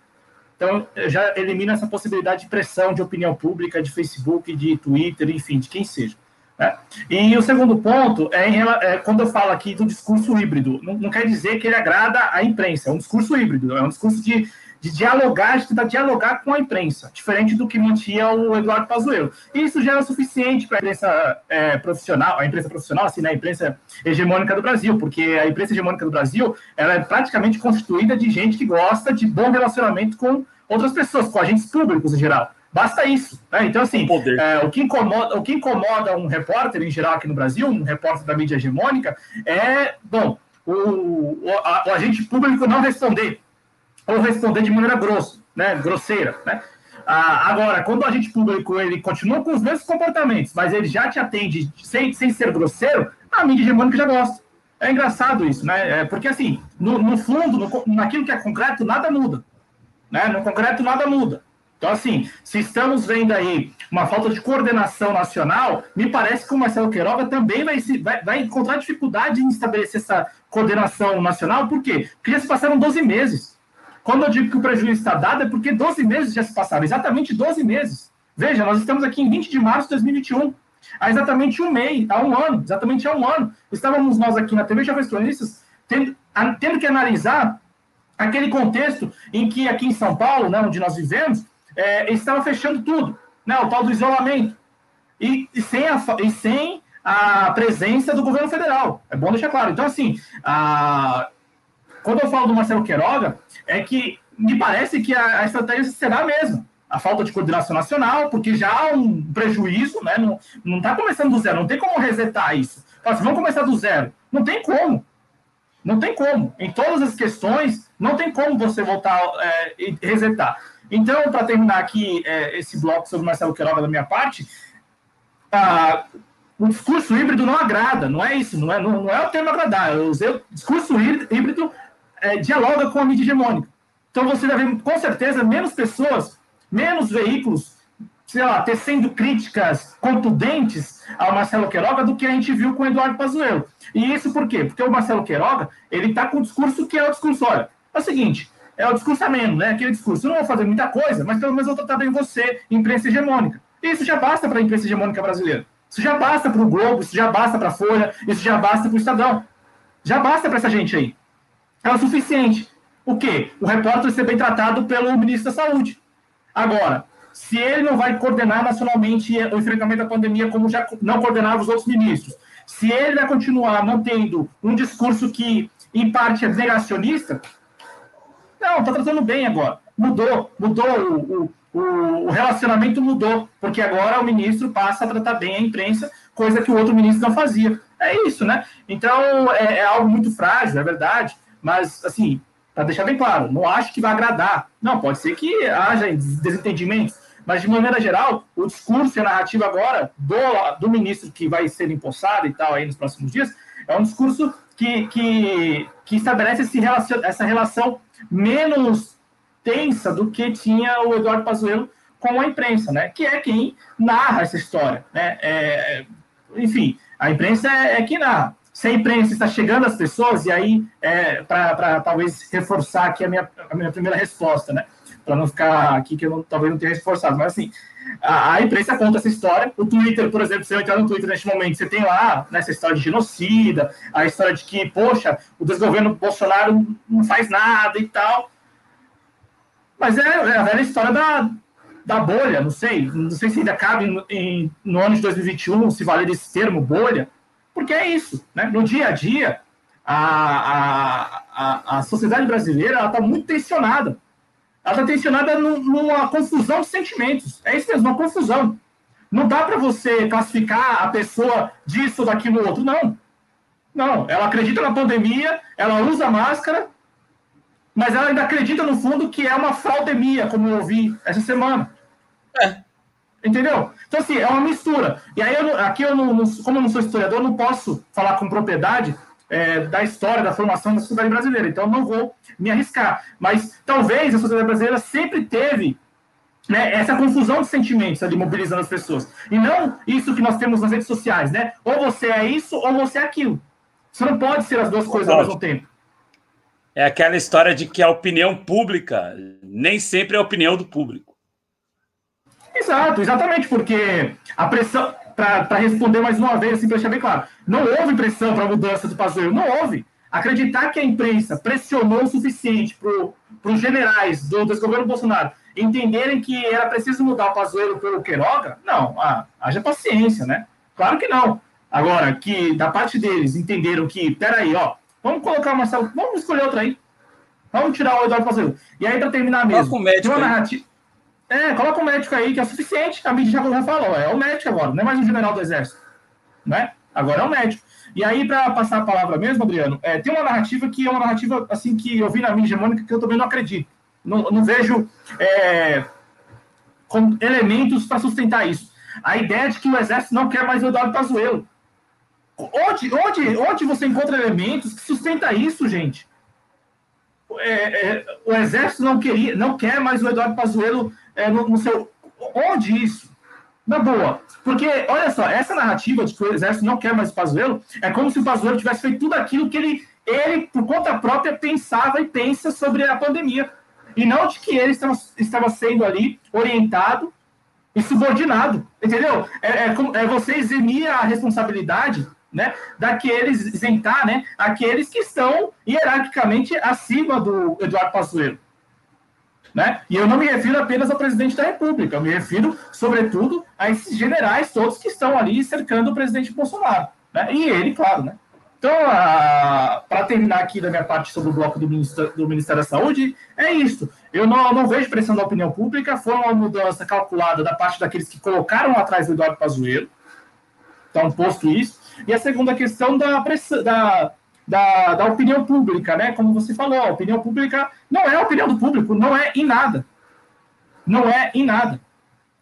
Então, já elimina essa possibilidade de pressão de opinião pública, de Facebook, de Twitter, enfim, de quem seja. Né? E o segundo ponto é, em, é, quando eu falo aqui do discurso híbrido, não, não, quer dizer que ele agrada à imprensa, é um discurso híbrido, é um discurso de, de dialogar, de tentar dialogar com a imprensa, diferente do que mantinha o Eduardo Pazuello. Isso já é o suficiente para a imprensa é, profissional, a imprensa profissional, assim, né, a imprensa hegemônica do Brasil, porque a imprensa hegemônica do Brasil ela é praticamente constituída de gente que gosta de bom relacionamento com outras pessoas, com agentes públicos em geral. Basta isso. Né? Então, assim, é, o, que incomoda, o que incomoda um repórter, em geral, aqui no Brasil, um repórter da mídia hegemônica, é, bom, o, o, a, o agente público não responder, ou responder de maneira grossa, né, grosseira. Né? Ah, agora, quando o agente público ele continua com os mesmos comportamentos, mas ele já te atende sem, sem ser grosseiro, a mídia hegemônica já gosta. É engraçado isso, né? É, porque, assim, no, no fundo, no, naquilo que é concreto, nada muda. Né? No concreto, nada muda. Então, assim, se estamos vendo aí uma falta de coordenação nacional, me parece que o Marcelo Queiroga também vai, se, vai, vai encontrar dificuldade em estabelecer essa coordenação nacional, por quê? Porque já se passaram 12 meses. Quando eu digo que o prejuízo está dado, é porque 12 meses já se passaram, exatamente 12 meses. Veja, nós estamos aqui em 20 de março de 2021. Há exatamente um mês, há um ano, exatamente há um ano. Estávamos nós aqui na TV Jovens Cronistas tendo, tendo que analisar aquele contexto em que aqui em São Paulo, né, onde nós vivemos, é, estava fechando tudo, né, o tal do isolamento, e, e, sem a, e sem a presença do governo federal. É bom deixar claro. Então, assim, a, quando eu falo do Marcelo Queiroga, é que me parece que a, a estratégia será a mesma. A falta de coordenação nacional, porque já há um prejuízo, né? Não está começando do zero, não tem como resetar isso. Fala assim, vamos começar do zero. Não tem como. Não tem como. Em todas as questões, não tem como você voltar é, e resetar. Então, para terminar aqui é, esse bloco sobre Marcelo Queiroga da minha parte, a, o discurso híbrido não agrada, não é isso, não é, não, não é o termo agradar. Eu usei o discurso híbrido é, dialoga com a mídia hegemônica. Então você vai ver, com certeza, menos pessoas, menos veículos, sei lá, tecendo críticas contundentes ao Marcelo Queiroga do que a gente viu com o Eduardo Pazuello. E isso por quê? Porque o Marcelo Queiroga, ele está com um discurso que é o discurso, olha, é o seguinte, é o discurso ameno, né? Aquele discurso. Eu não vou fazer muita coisa, mas pelo menos eu vou tratar bem você, imprensa hegemônica. Isso já basta para a imprensa hegemônica brasileira. Isso já basta para o Globo, isso já basta para a Folha, isso já basta para o Estadão. Já basta para essa gente aí. É o suficiente. O quê? O repórter ser bem tratado pelo ministro da Saúde. Agora, se ele não vai coordenar nacionalmente o enfrentamento da pandemia como já não coordenava os outros ministros, se ele vai continuar mantendo um discurso que, em parte, é negacionista, não, tá tratando bem agora. Mudou, mudou o, o, o, relacionamento mudou, porque agora o ministro passa a tratar bem a imprensa, coisa que o outro ministro não fazia. É isso, né? Então é, é algo muito frágil, é verdade, mas assim, para deixar bem claro, não acho que vai agradar. Não, pode ser que haja desentendimentos, mas de maneira geral, o discurso e a narrativa agora do, do ministro que vai ser empossado e tal aí nos próximos dias é um discurso que, que, que estabelece esse relacion, essa relação menos tensa do que tinha o Eduardo Pazuello com a imprensa, né? Que é quem narra essa história, né? É, enfim, a imprensa é, é quem narra. Se a imprensa está chegando às pessoas, e aí, é, para talvez reforçar aqui a minha, a minha primeira resposta, né? Para não ficar aqui que eu não, talvez não tenha reforçado, mas assim, a, a, imprensa conta essa história. O Twitter, por exemplo, se eu entrar no Twitter neste momento, você tem lá nessa história de genocida, a história de que, poxa, o desgoverno Bolsonaro não faz nada e tal. Mas é, é a velha história da, da bolha, não sei. Não sei se ainda cabe em, em, no ano de 2021 se valer esse termo, bolha, porque é isso. Né? No dia a dia, a, a, a, a sociedade brasileira está muito tensionada ela está tensionada numa confusão de sentimentos. É isso mesmo, uma confusão. Não dá para você classificar a pessoa disso, daquilo, outro. Não. Não. Ela acredita na pandemia, ela usa máscara, mas ela ainda acredita, no fundo, que é uma fraudemia, como eu ouvi essa semana. É. Entendeu? Então, assim, é uma mistura. E aí, eu, aqui, eu não, como eu não sou historiador, não posso falar com propriedade é, da história, da formação da sociedade brasileira. Então, não vou me arriscar. Mas talvez a sociedade brasileira sempre teve né, essa confusão de sentimentos ali mobilizando as pessoas. E não isso que nós temos nas redes sociais, né? Ou você é isso ou você é aquilo. Você não pode ser as duas coisas ao mesmo tempo. É aquela história de que a opinião pública nem sempre é a opinião do público. Exato, exatamente, porque a pressão, para responder mais uma vez, assim, para deixar bem claro. Não houve pressão para a mudança do Pazuello, não houve. Acreditar que a imprensa pressionou o suficiente para os generais do desgoverno Bolsonaro entenderem que era preciso mudar o Pazuello pelo Queiroga, não, ah, haja paciência, né? Claro que não. Agora, que da parte deles entenderam que, peraí, ó, vamos colocar o Marcelo, vamos escolher outro aí. Vamos tirar o Eduardo Pazuello. E aí, para terminar mesmo, médico uma narrativa. É, coloca o médico aí, que é o suficiente. A mídia já falou, é o médico agora, não é mais um general do exército. Né? Agora é o médico. E aí, para passar a palavra mesmo, Adriano, é, tem uma narrativa que é uma narrativa assim que eu vi na mídia hegemônica que eu também não acredito. Não, não vejo é, elementos para sustentar isso. A ideia de que o exército não quer mais o Eduardo Pazuello. Onde, onde, onde você encontra elementos que sustenta isso, gente? É, é, o exército não queria, não quer mais o Eduardo Pazuello é, no, seu. Onde isso? Na boa. Porque, olha só, essa narrativa de que o exército não quer mais o Pazuello é como se o Pazuello tivesse feito tudo aquilo que ele, ele, por conta própria, pensava e pensa sobre a pandemia. E não de que ele estava, estava sendo ali orientado e subordinado. Entendeu? É, é, é você eximir a responsabilidade né, daqueles, isentar né, aqueles que estão hierarquicamente acima do Eduardo Pazuello. Né? E eu não me refiro apenas ao presidente da República, eu me refiro, sobretudo, a esses generais todos que estão ali cercando o presidente Bolsonaro. Né? E ele, claro, né? Então, para terminar aqui da minha parte sobre o bloco do Ministério, do Ministério da Saúde, é isso. Eu não, não, vejo pressão da opinião pública, foi uma mudança calculada da parte daqueles que colocaram atrás do Eduardo Pazuello. Então, posto isso. E a segunda questão da, pressão, da, da, da, opinião pública, né? Como você falou, a opinião pública não é a opinião do público, não é em nada. Não é em nada.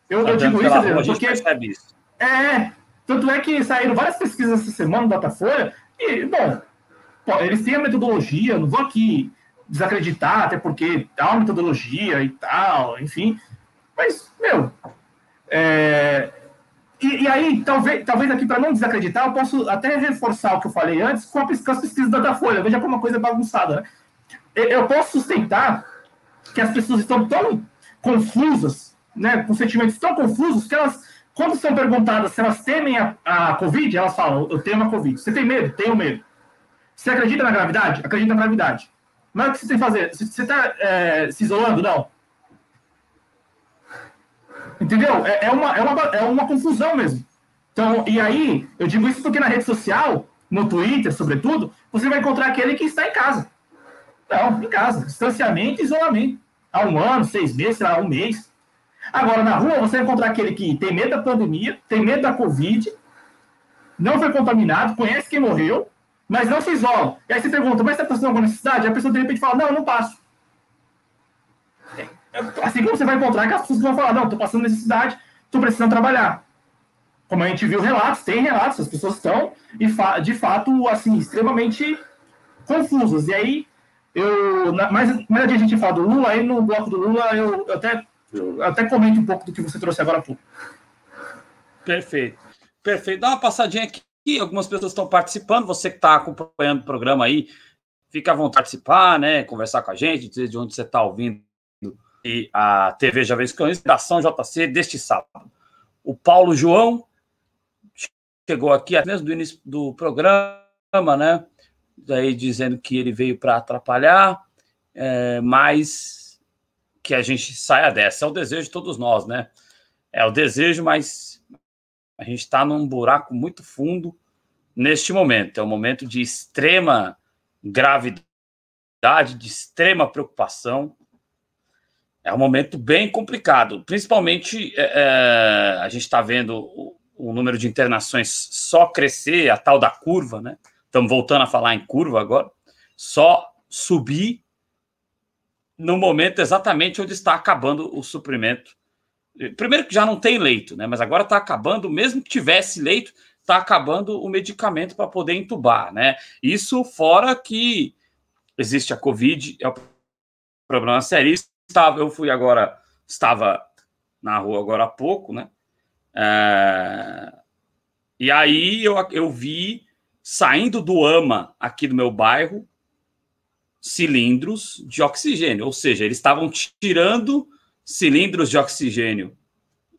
Eu, eu digo isso, Adriano, porque. Isso. É, tanto é que saíram várias pesquisas essa semana no Datafolha, e, bom, eles têm a metodologia, não vou aqui desacreditar, até porque uma metodologia e tal, enfim. Mas, meu, é, e, e, aí, talvez, talvez aqui, para não desacreditar, eu posso até reforçar o que eu falei antes com, a, pesquisas da Folha. Veja como uma coisa bagunçada. Né? Eu posso sustentar que as pessoas estão tão confusas, né, com sentimentos tão confusos, que elas, quando são perguntadas se elas temem a, a Covid, elas falam: Eu temo a Covid. Você tem medo? Tenho medo. Você acredita na gravidade? Acredita na gravidade. Mas o que você tem que fazer? Você está é, se isolando? Não. Entendeu? É, é, uma, é, uma, é uma confusão mesmo. Então, e aí, eu digo isso porque na rede social, no Twitter, sobretudo, você vai encontrar aquele que está em casa. Não, em casa. Distanciamento e isolamento. Há um ano, seis meses, lá, um mês. Agora, na rua, você vai encontrar aquele que tem medo da pandemia, tem medo da Covid, não foi contaminado, conhece quem morreu, mas não se isola. E aí você pergunta, mas está passando alguma necessidade? A pessoa de repente fala, não, eu não passo. Assim como você vai encontrar que as pessoas vão falar, não, estou passando necessidade, estou precisando trabalhar. Como a gente viu relatos, tem relatos, as pessoas estão, de fato, assim, extremamente confusas. E aí, eu, mais, mais a gente fala do Lula, aí no bloco do Lula, eu, eu até, eu até comento um pouco do que você trouxe agora pouco. Perfeito. Perfeito. Dá uma passadinha aqui. Algumas pessoas estão participando. Você que está acompanhando o programa aí, fica à vontade de participar, né? Conversar com a gente, dizer de onde você está ouvindo e a TV Jovens Cães, da Ação JC deste sábado. O Paulo João chegou aqui mesmo do início do programa, né? Daí dizendo que ele veio para atrapalhar, é, mas que a gente saia dessa. É o desejo de todos nós, né? É o desejo, mas a gente está num buraco muito fundo neste momento. É um momento de extrema gravidade, de extrema preocupação é um momento bem complicado. Principalmente, é, é a gente está vendo o, o, número de internações só crescer, a tal da curva, né? Estamos voltando a falar em curva agora. Só subir no momento exatamente onde está acabando o suprimento. Primeiro que já não tem leito, né? Mas agora está acabando, mesmo que tivesse leito, está acabando o medicamento para poder entubar, né? Isso fora que existe a Covid, é o problema seríssimo estava, eu fui agora, estava na rua agora há pouco, né? É, e aí eu, eu vi saindo do AMA aqui do meu bairro cilindros de oxigênio, ou seja, eles estavam tirando cilindros de oxigênio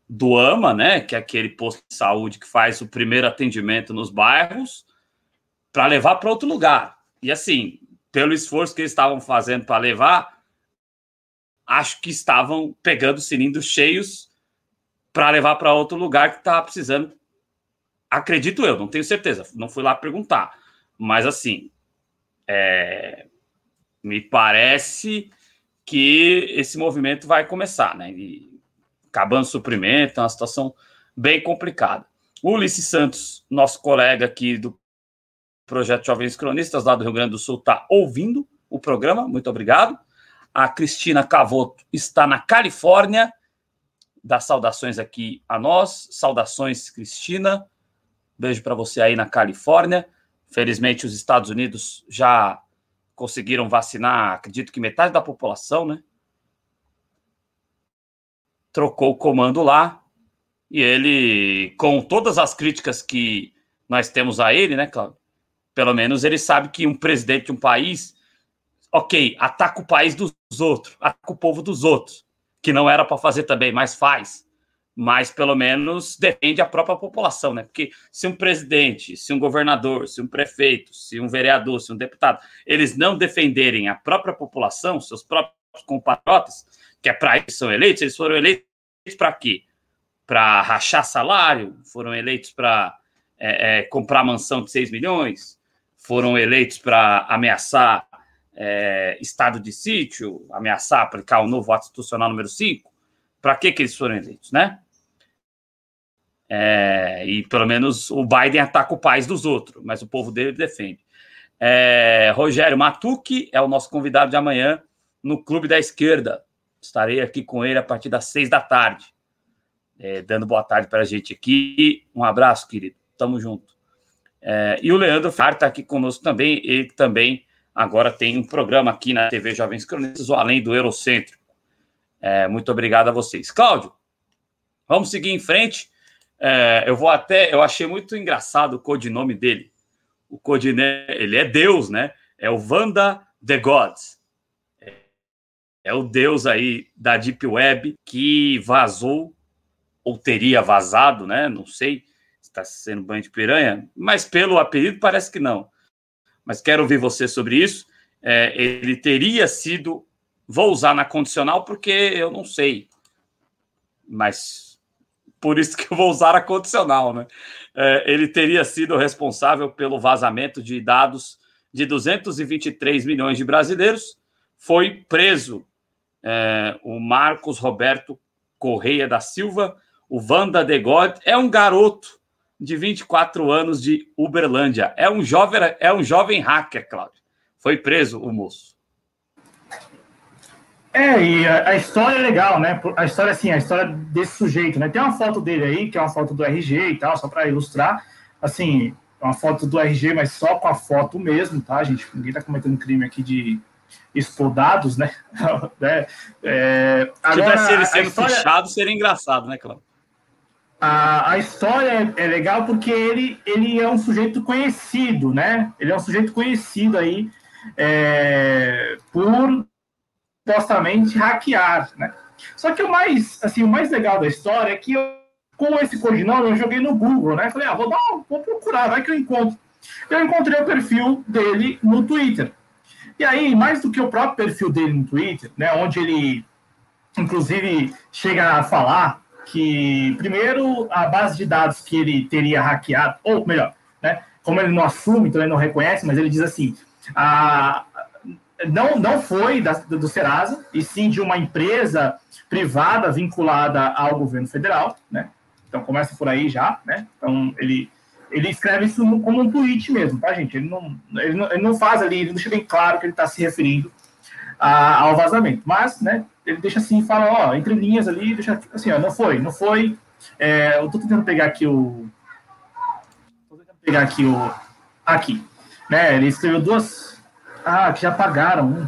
do AMA, né, que é aquele posto de saúde que faz o primeiro atendimento nos bairros, para levar para outro lugar. E assim, pelo esforço que eles estavam fazendo para levar, acho que estavam pegando cilindros cheios para levar para outro lugar que estava precisando. Acredito eu, não tenho certeza, não fui lá perguntar. Mas assim, é, me parece que esse movimento vai começar, né? E, acabando o suprimento, é uma situação bem complicada. Ulisses Santos, nosso colega aqui do Projeto Jovens Cronistas, lá do Rio Grande do Sul, está ouvindo o programa, muito obrigado. A Cristina Cavoto está na Califórnia, dá saudações aqui a nós. Saudações, Cristina. Beijo para você aí na Califórnia. Felizmente, os Estados Unidos já conseguiram vacinar, acredito que metade da população, né? Trocou o comando lá e ele, com todas as críticas que nós temos a ele, né, Cláudio? Pelo menos ele sabe que um presidente de um país, ok, ataca o país dos outros, ataca o povo dos outros, que não era para fazer também, mas faz mas pelo menos defende a própria população, né? Porque se um presidente, se um governador, se um prefeito, se um vereador, se um deputado, eles não defenderem a própria população, seus próprios compatriotas, que é para isso são eleitos, eles foram eleitos para quê? Para rachar salário? Foram eleitos para é, é, comprar mansão de 6 milhões? Foram eleitos para ameaçar é, estado de sítio, ameaçar aplicar o novo ato institucional número 5? Para que, eles foram eleitos, né? É, e pelo menos o Biden ataca o país dos outros, mas o povo dele defende. É, Rogério Matucci é o nosso convidado de amanhã no Clube da Esquerda. Estarei aqui com ele a partir das seis da tarde, é, dando boa tarde para a gente aqui. Um abraço, querido. Tamo junto. É, e o Leandro Far está aqui conosco também. Ele também agora tem um programa aqui na TV Jovens Cronistas, o Além do Eurocêntrico. É, muito obrigado a vocês. Cláudio, vamos seguir em frente. É, eu vou até. Eu achei muito engraçado o codinome dele. O codinome, ele é Deus, né? É o Vanda the Gods. É, é o Deus aí da Deep Web que vazou, ou teria vazado, né? Não sei se está sendo banho de piranha, mas pelo apelido parece que não. Mas quero ouvir você sobre isso. É, ele teria sido. Vou usar na condicional porque eu não sei. Mas por isso que eu vou usar a condicional, né? É, ele teria sido responsável pelo vazamento de dados de 223 milhões de brasileiros. Foi preso é, o Marcos Roberto Correia da Silva, o Vanda de God, é um garoto de 24 anos de Uberlândia. É um jovem, é um jovem hacker, Cláudio. Foi preso o moço. É, e a, a, história é legal, né? A história, assim, a história desse sujeito, né? Tem uma foto dele aí, que é uma foto do RG e tal, só para ilustrar. Assim, uma foto do RG, mas só com a foto mesmo, tá, gente? Ninguém tá cometendo crime aqui de expor dados, né? é, é, agora, Se ele sendo história... fechado, seria engraçado, né, Cláudio? A, a história é, é legal porque ele, ele é um sujeito conhecido, né? Ele é um sujeito conhecido aí é, por supostamente hackear, né? Só que o mais, assim, o mais legal da história é que eu, com esse codinome eu joguei no Google, né? Falei, ah, vou dar, vou procurar, vai que eu encontro. Eu encontrei o perfil dele no Twitter. E aí, mais do que o próprio perfil dele no Twitter, né, onde ele inclusive chega a falar que primeiro a base de dados que ele teria hackeado, ou melhor, né, como ele não assume, então ele não reconhece, mas ele diz assim: a, não, não foi da, do Serasa, e sim de uma empresa privada vinculada ao governo federal, né? Então começa por aí já, né? Então ele, ele escreve isso como um tweet mesmo, tá, gente? Ele não, ele não, ele não faz ali, ele deixa bem claro que ele está se referindo a, ao vazamento, mas, né? Ele deixa assim, fala, ó, entre linhas ali, deixa assim, ó, não foi, não foi. É, eu tô tentando pegar aqui o. Tô tentando pegar aqui o. Aqui. Né? Ele escreveu duas ah, que já pagaram um.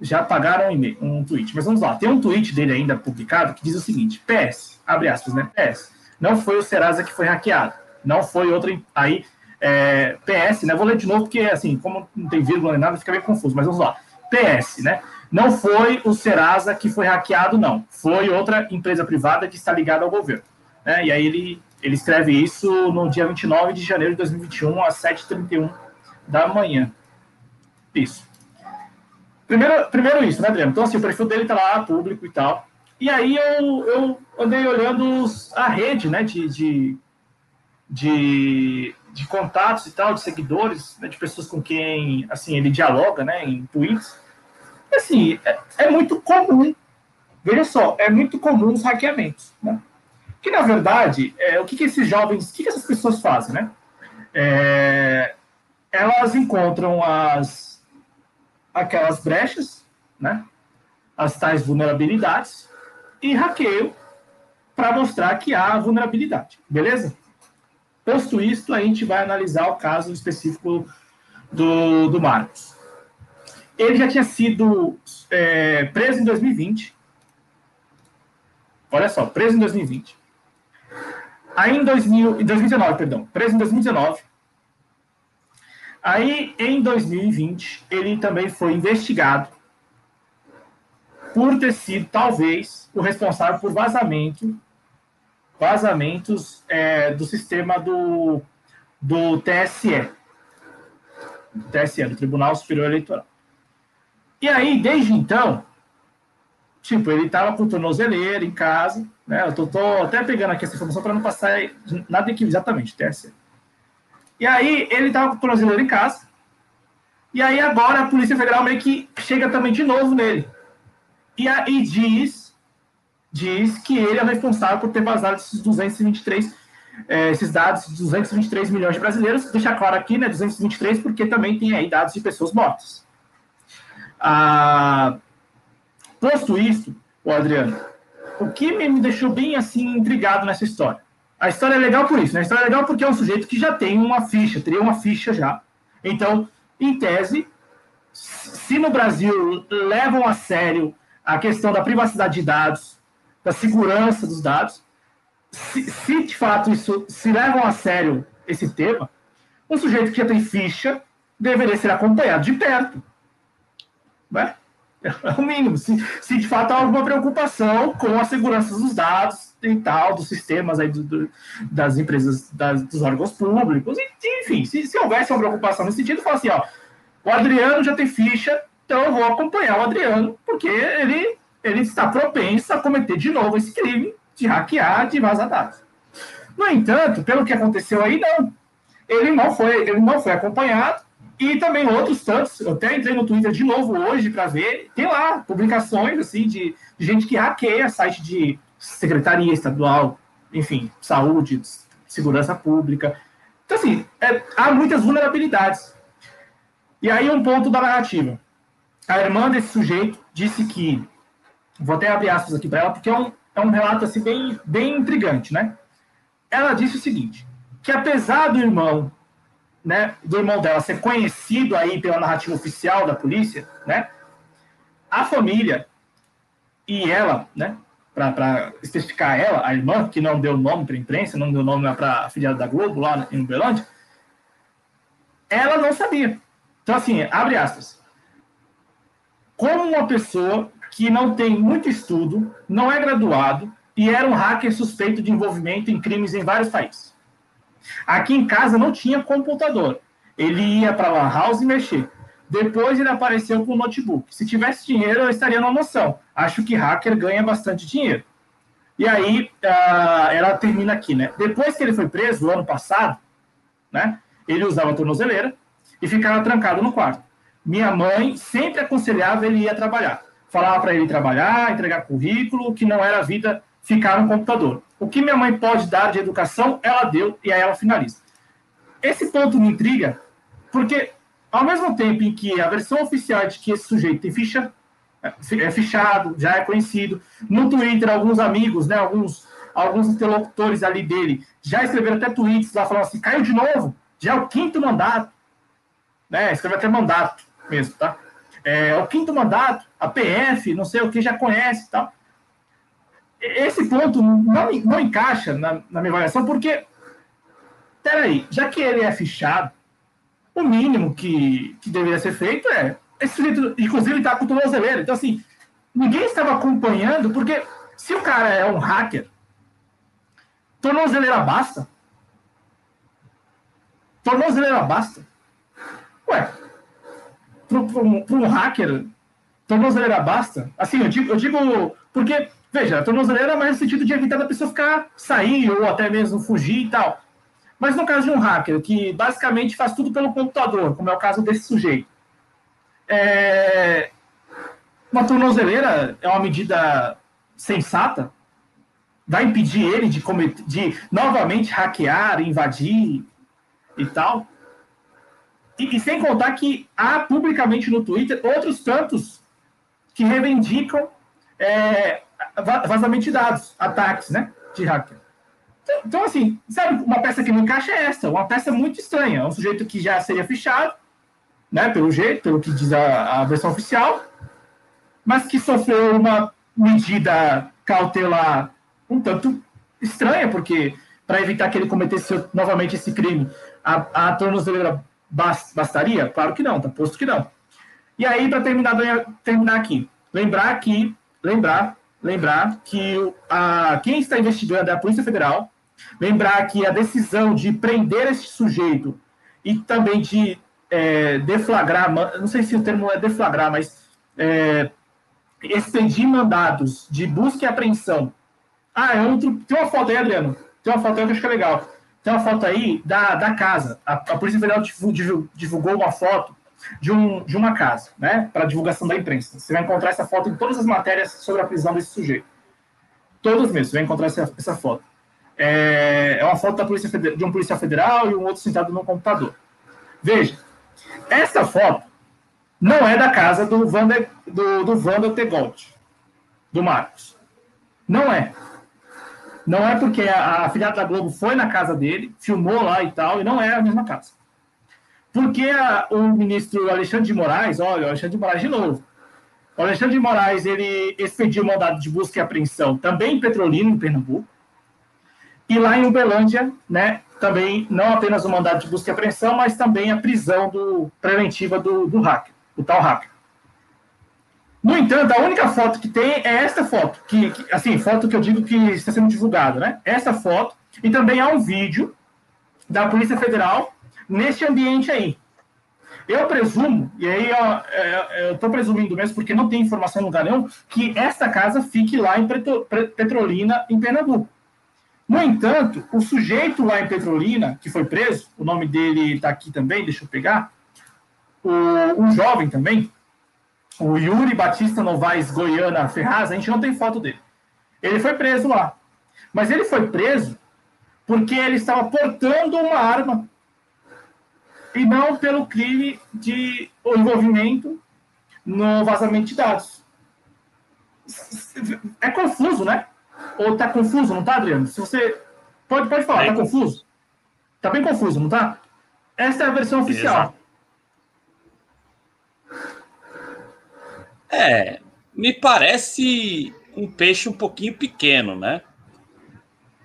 Já pagaram um, um tweet. Mas vamos lá. Tem um tweet dele ainda publicado que diz o seguinte: PS, abre aspas, né? PS. Não foi o Serasa que foi hackeado. Não foi outro. Aí, é, PS, né? Vou ler de novo, porque assim, como não tem vírgula nem nada, fica meio confuso. Mas vamos lá. PS, né? Não foi o Serasa que foi hackeado, não. Foi outra empresa privada que está ligada ao governo. Né? E aí ele, ele escreve isso no dia 29 de janeiro de 2021, às 7h31 da manhã. Isso. Primeiro, primeiro isso, né, Adriano? Então, assim, o perfil dele está lá, público e tal. E aí eu, eu andei olhando a rede, né, de, de, de, de contatos e tal, de seguidores, né, de pessoas com quem, assim, ele dialoga, né, em tweets. Assim, é, é muito comum, veja só, é muito comum os hackeamentos, né? Que, na verdade, é, o que, que esses jovens, o que, que essas pessoas fazem, né? É, elas encontram as aquelas brechas, né? As tais vulnerabilidades e hackeiam para mostrar que há vulnerabilidade, beleza? Posto isto, a gente vai analisar o caso específico do, do Marcos. Ele já tinha sido é, preso em 2020. Olha só, preso em 2020. Aí em, 2000, em 2019, perdão, preso em 2019. Aí em 2020, ele também foi investigado por ter sido, talvez, o responsável por vazamento, vazamentos é, do sistema do, do TSE, TSE, do Tribunal Superior Eleitoral. E aí, desde então, tipo, ele estava com tornozeleira em casa, né? Eu tô, tô até pegando aqui essa informação para não passar nada aqui exatamente, TSE. E aí, ele estava com tornozeleira em casa, e aí agora a Polícia Federal meio que chega também de novo nele e, e diz, diz que ele é responsável por ter vazado esses 223, é, esses dados de 223 milhões de brasileiros. Deixa claro aqui, né, 223, porque também tem aí dados de pessoas mortas. Ah, posto isso, o Adriano, o que me deixou bem assim intrigado nessa história? A história é legal por isso, né? A história é legal porque é um sujeito que já tem uma ficha, teria uma ficha já. Então, em tese, se no Brasil levam a sério a questão da privacidade de dados, da segurança dos dados. Se, se, de fato isso se levam a sério esse tema, um sujeito que já tem ficha deveria ser acompanhado de perto. Né? É o mínimo. Se, se de fato há alguma preocupação com a segurança dos dados e tal, dos sistemas aí do, do, das empresas, das, dos órgãos públicos, enfim, se, se houvesse uma preocupação nesse sentido, fala assim, ó, o Adriano já tem ficha, então eu vou acompanhar o Adriano, porque ele, ele está propenso a cometer de novo esse crime de hackear, de vazar dados. No entanto, pelo que aconteceu aí, não. Ele não foi, ele não foi acompanhado. E também outros tantos, eu até entrei no Twitter de novo hoje para ver, tem lá publicações assim de, gente que hackeia site de secretaria estadual, enfim, saúde, segurança pública. Então, assim, é, há muitas vulnerabilidades. E aí um ponto da narrativa a irmã desse sujeito disse que, vou até abrir aspas aqui para ela, porque é um, é um relato assim, bem, bem intrigante, né? Ela disse o seguinte, que apesar do irmão, né, do irmão dela ser conhecido aí pela narrativa oficial da polícia, né, a família e ela, né, para especificar ela, a irmã, que não deu nome para a imprensa, não deu nome para a filiada da Globo lá em Uberlândia, ela não sabia. Então, assim, abre aspas como uma pessoa que não tem muito estudo, não é graduado e era um hacker suspeito de envolvimento em crimes em vários países. Aqui em casa não tinha computador. Ele ia para a House e mexer. Depois ele apareceu com o notebook. Se tivesse dinheiro, eu estaria numa noção. Acho que hacker ganha bastante dinheiro. E aí, ela termina aqui, né? Depois que ele foi preso, ano passado, né? Ele usava tornozeleira e ficava trancado no quarto minha mãe sempre aconselhava ele ir a trabalhar. Falava para ele trabalhar, entregar currículo, que não era vida ficar no computador. O que minha mãe pode dar de educação, ela deu, e aí ela finaliza. Esse ponto me intriga, porque ao mesmo tempo em que a versão oficial é de que esse sujeito tem ficha, é fichado, já é conhecido, no Twitter, alguns amigos, né, alguns, alguns interlocutores ali dele já escreveram até tweets lá falando assim: caiu de novo, já é o quinto mandato, né, escreveu até mandato mesmo, tá? É, o quinto mandato, a PF, não sei o que, já conhece tal. Esse ponto não, não encaixa na, na minha avaliação, porque, peraí, já que ele é fichado, o mínimo que, que deveria ser feito é, esse sujeito, inclusive, está com tornozeleira. Então, assim, ninguém estava acompanhando, porque se o cara é um hacker, tornozeleira basta. Tornozeleira basta. Ué, para um, hacker, tornozeleira basta? Assim, eu digo, eu digo porque, veja, a tornozeleira é mais no sentido de evitar da pessoa ficar, sair ou até mesmo fugir e tal. Mas no caso de um hacker, que basicamente faz tudo pelo computador, como é o caso desse sujeito, é... uma tornozeleira é uma medida sensata? Vai impedir ele de, cometer, de novamente hackear, invadir e tal? E, e, sem contar que há publicamente no Twitter outros tantos que reivindicam é, vazamento de dados, ataques né, de hacker. Então, então, assim, sabe, uma peça que não encaixa é essa, uma peça muito estranha. Um sujeito que já seria fichado, né, pelo jeito, pelo que diz a, a versão oficial, mas que sofreu uma medida cautelar um tanto estranha, porque para evitar que ele cometesse novamente esse crime, a, a tornozeleira bastaria? Claro que não, tá posto que não. E aí, para terminar, terminar aqui, lembrar que, lembrar, lembrar que a, quem está investigando é a Polícia Federal, lembrar que a decisão de prender esse sujeito e também de é, deflagrar, não sei se o termo é deflagrar, mas é, expedir mandados de busca e apreensão. Ah, é outro. Tem uma foto aí, Adriano. Tem uma foto aí que eu acho que é legal. Tem uma foto aí da, da casa. A, a Polícia Federal divulgou uma foto de, um, de uma casa, né? Para divulgação da imprensa. Você vai encontrar essa foto em todas as matérias sobre a prisão desse sujeito. Todos mesmo, você vai encontrar essa, essa foto. É, é uma foto da polícia federal, de um policial federal e um outro sentado no computador. Veja, essa foto não é da casa do Vander, do, do Vander Tegold, do Marcos. Não é. Não é porque a, a filhada da Globo foi na casa dele, filmou lá e tal, e não é a mesma casa. Porque a, o ministro Alexandre de Moraes, olha, o Alexandre de Moraes de novo. O Alexandre de Moraes, ele expediu mandado de busca e apreensão também em Petrolina, em Pernambuco. E lá em Uberlândia, né, também não apenas o mandado de busca e apreensão, mas também a prisão do, preventiva do, do hacker, do tal hacker. No entanto, a única foto que tem é esta foto, que, que, assim, foto que eu digo que está sendo divulgada, né? Essa foto, e também há um vídeo da Polícia Federal nesse ambiente aí. Eu presumo, e aí é, eu estou presumindo mesmo, porque não tem informação no lugar nenhum, que esta casa fique lá em Petrolina, em Pernambuco. No entanto, o sujeito lá em Petrolina, que foi preso, o nome dele está aqui também, deixa eu pegar, o, um jovem também, o Yuri Batista Novaes Goiana Ferraz, a gente não tem foto dele. Ele foi preso lá. Mas ele foi preso porque ele estava portando uma arma e não pelo crime de envolvimento no vazamento de dados. É confuso, né? Ou tá confuso, não tá, Adriano? Se você. Pode, pode falar, é tá confuso? Tá bem confuso, não tá? Essa é a versão oficial. Exato. É, me parece um peixe um pouquinho pequeno, né?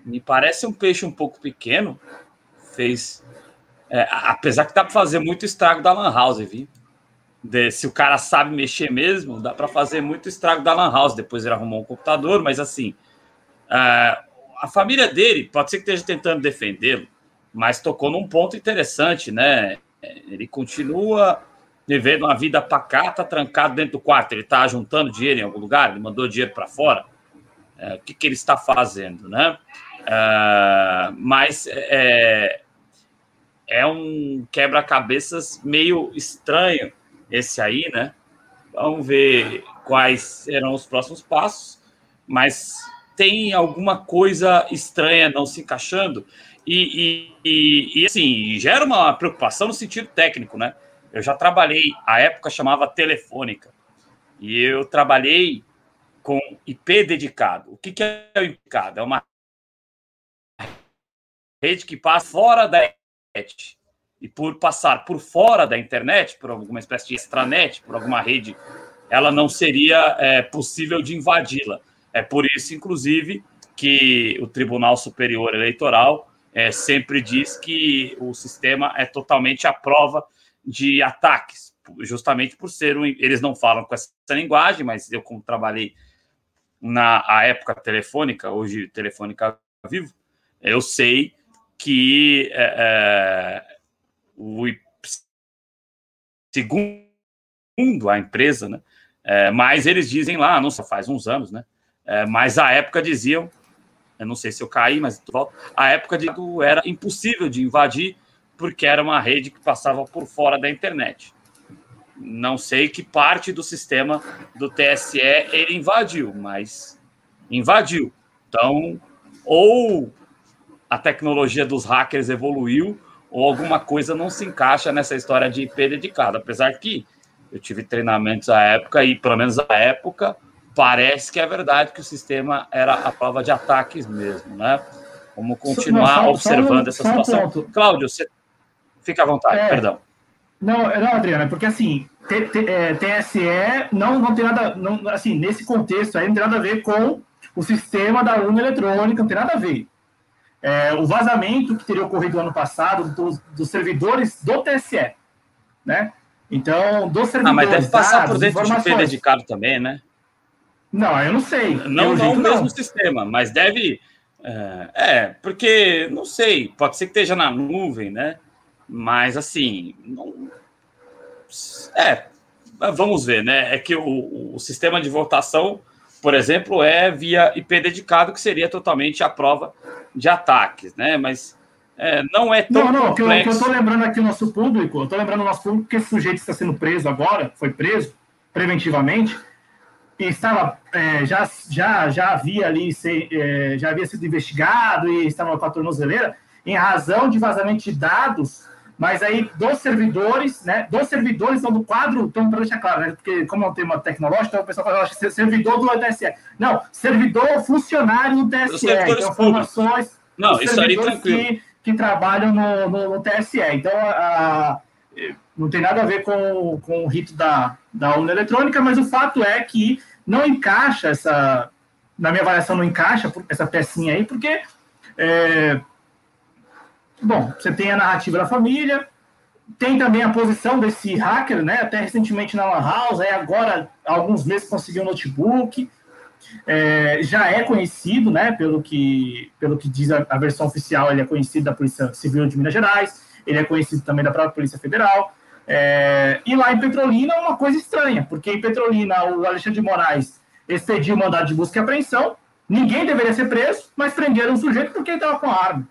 Me parece um peixe um pouco pequeno. Fez. É, apesar que dá para fazer muito estrago da Lan House, viu? De, se o cara sabe mexer mesmo, dá para fazer muito estrago da Lan House. Depois ele arrumou um computador, mas assim. É, a família dele, pode ser que esteja tentando defendê-lo, mas tocou num ponto interessante, né? Ele continua vivendo uma vida pacata, trancado dentro do quarto. Ele está juntando dinheiro em algum lugar? Ele mandou dinheiro para fora? É, o que, que ele está fazendo, né? É, mas é, é um quebra-cabeças meio estranho esse aí, né? Vamos ver quais serão os próximos passos, mas tem alguma coisa estranha não se encaixando e, e, e, e assim, gera uma preocupação no sentido técnico, né? Eu já trabalhei, a época chamava Telefônica, e eu trabalhei com IP dedicado. O que, que é o IP dedicado? É uma rede que passa fora da internet. E por passar por fora da internet, por alguma espécie de extranet, por alguma rede, ela não seria é, possível de invadi-la. É por isso, inclusive, que o Tribunal Superior Eleitoral é, sempre diz que o sistema é totalmente à prova de ataques, justamente por ser um, eles não falam com essa linguagem, mas eu como trabalhei na época telefônica, hoje telefônica vivo, eu sei que é, é, o segundo a empresa, né? É, mas eles dizem lá, não sei, faz uns anos, né? É, mas a época diziam, eu não sei se eu caí, mas a época de era impossível de invadir porque era uma rede que passava por fora da internet. Não sei que parte do sistema do TSE ele invadiu, mas invadiu. Então, ou a tecnologia dos hackers evoluiu, ou alguma coisa não se encaixa nessa história de IP dedicado. Apesar que eu tive treinamentos à época, e pelo menos à época, parece que é verdade que o sistema era a prova de ataques mesmo, né? Vamos continuar só, observando só essa situação. Um Cláudio, você fica à vontade, é, perdão. Não, não, Adriana, porque assim, T, T, é, TSE não, não tem nada, não, assim, nesse contexto aí não tem nada a ver com o sistema da urna eletrônica, não tem nada a ver. É, o vazamento que teria ocorrido ano passado dos, dos servidores do TSE, né? Então, dos servidores. Ah, mas deve passar dados, por dentro de IP dedicado também, né? Não, eu não sei. Não, não o mesmo sistema, mas deve. É, é, porque não sei, pode ser que esteja na nuvem, né? Mas assim, não, é, vamos ver, né? É que o, o sistema de votação, por exemplo, é via IP dedicado, que seria totalmente a prova de ataques, né? Mas é, não é tão Não, não, complexo. que eu, estou lembrando aqui o nosso público, eu estou lembrando o nosso público que esse sujeito está sendo preso agora, foi preso preventivamente, e estava, é, já, já, já havia ali, se, é, já havia sido investigado e estava com a tornozeleira, em razão de vazamento de dados mas aí dos servidores, né? Dos servidores são do quadro, então para deixar claro, né? Porque como é um tema tecnológico, então o pessoal fala, que servidor do TSE. Não, servidor funcionário do TSE. Então, informações. Não, isso aí tranquilo. Que, que trabalham no, no, no TSE. Então, a, a, não tem nada a ver com, com o rito da, da urna eletrônica, mas o fato é que não encaixa essa. Na minha avaliação, não encaixa essa pecinha aí, porque. É, Bom, você tem a narrativa da família, tem também a posição desse hacker, né? Até recentemente na Lan House, aí agora, alguns meses, conseguiu um notebook. É, já é conhecido, né? Pelo que, pelo que diz a, a, versão oficial, ele é conhecido da Polícia Civil de Minas Gerais, ele é conhecido também da própria Polícia Federal. É, e lá em Petrolina, uma coisa estranha, porque em Petrolina o Alexandre de Moraes expediu o mandado de busca e apreensão, ninguém deveria ser preso, mas prenderam o sujeito porque ele estava com arma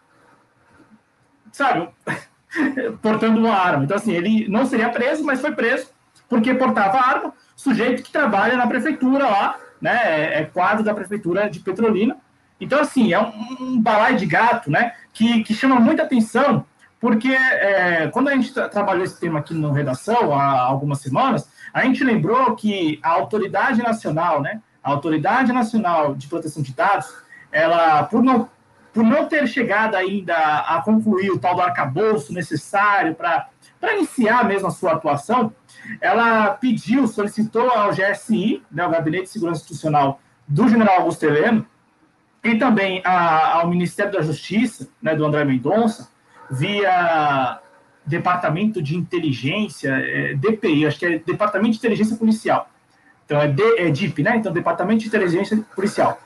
sabe, portando uma arma. Então, assim, ele não seria preso, mas foi preso porque portava arma, sujeito que trabalha na prefeitura lá, né, é, é quadro da prefeitura de Petrolina. Então, assim, é um, um balai de gato, né, que, que chama muita atenção, porque é, quando a gente tra trabalhou esse tema aqui no Redação, há algumas semanas, a gente lembrou que a Autoridade Nacional, né, a Autoridade Nacional de Proteção de Dados, ela, por não por não ter chegado ainda a concluir o tal do arcabouço necessário para iniciar mesmo a sua atuação, ela pediu, solicitou ao GSI, né, o Gabinete de Segurança Institucional do General Augusto Heleno, e também a, ao Ministério da Justiça, né, do André Mendonça, via Departamento de Inteligência, é, DPI, acho que é Departamento de Inteligência Policial. Então é, D, é DIP, né? Então Departamento de Inteligência Policial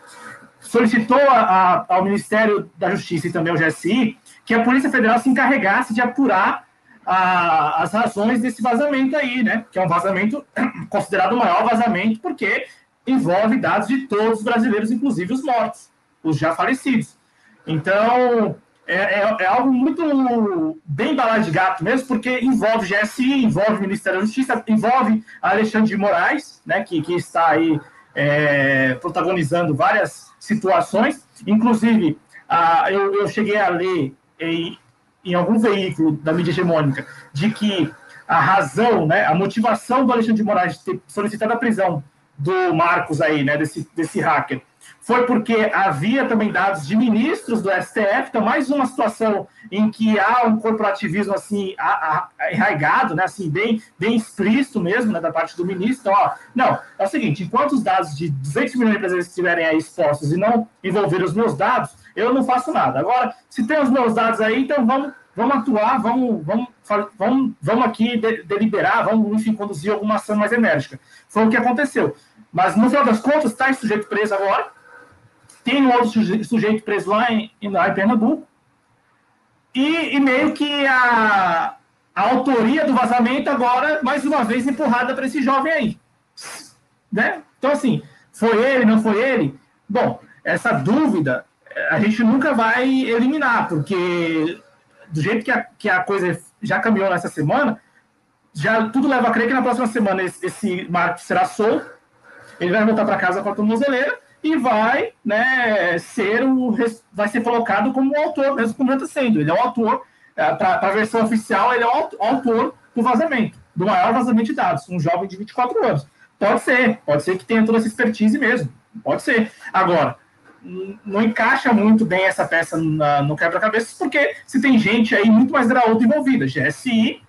solicitou a, a, ao Ministério da Justiça e também ao GSI que a Polícia Federal se encarregasse de apurar a, as razões desse vazamento aí, né? Que é um vazamento considerado o maior vazamento, porque envolve dados de todos os brasileiros, inclusive os mortos, os já falecidos. Então, é, é, é algo muito bem balado de gato mesmo, porque envolve GSI, envolve Ministério da Justiça, envolve Alexandre de Moraes, né? Que, que está aí é, protagonizando várias situações. Inclusive, ah, eu, eu, cheguei a ler em, em, algum veículo da mídia hegemônica de que a razão, né, a motivação do Alexandre de Moraes de ter solicitado a prisão do Marcos aí, né, desse, desse hacker, foi porque havia também dados de ministros do STF, então mais uma situação em que há um corporativismo assim arraigado, né, assim bem, bem explícito mesmo, né, da parte do ministro. Então, ó, não, é o seguinte, enquanto os dados de 200 milhões de brasileiros estiverem aí expostos e não envolver os meus dados, eu não faço nada. Agora, se tem os meus dados aí, então vamos, vamos atuar, vamos, vamos, vamos, vamos aqui deliberar, vamos, enfim, conduzir alguma ação mais enérgica. Foi o que aconteceu. Mas, no final das contas, está esse sujeito preso agora, tem um outro sujeito preso lá em, lá em Pernambuco, e, e meio que a, a autoria do vazamento agora, mais uma vez, empurrada para esse jovem aí. Né? Então, assim, foi ele, não foi ele? Bom, essa dúvida a gente nunca vai eliminar, porque do jeito que a, que a coisa já caminhou nessa semana, já tudo leva a crer que na próxima semana esse, esse Marcos será solto, ele vai voltar para casa com a tornozeleira, e vai né, ser o vai ser colocado como autor, mesmo como está sendo. Ele é o autor, é, para a versão oficial, ele é o autor do vazamento, do maior vazamento de dados, um jovem de 24 anos. Pode ser, pode ser que tenha toda essa expertise mesmo, pode ser. Agora, não encaixa muito bem essa peça no quebra-cabeças, porque se tem gente aí muito mais graúda envolvida, GSI,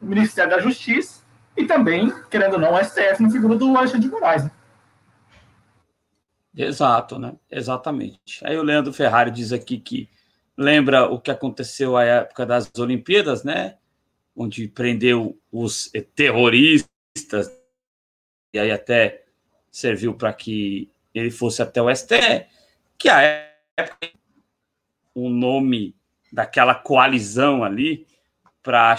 Ministério da Justiça e também, querendo ou não, o STF na figura do Alexandre de Moraes. Né? Exato, né? Exatamente. Aí o Leandro Ferrari diz aqui que lembra o que aconteceu à época das Olimpíadas, né? Onde prendeu os terroristas e aí até serviu para que ele fosse até o STE, que a época o nome daquela coalizão ali para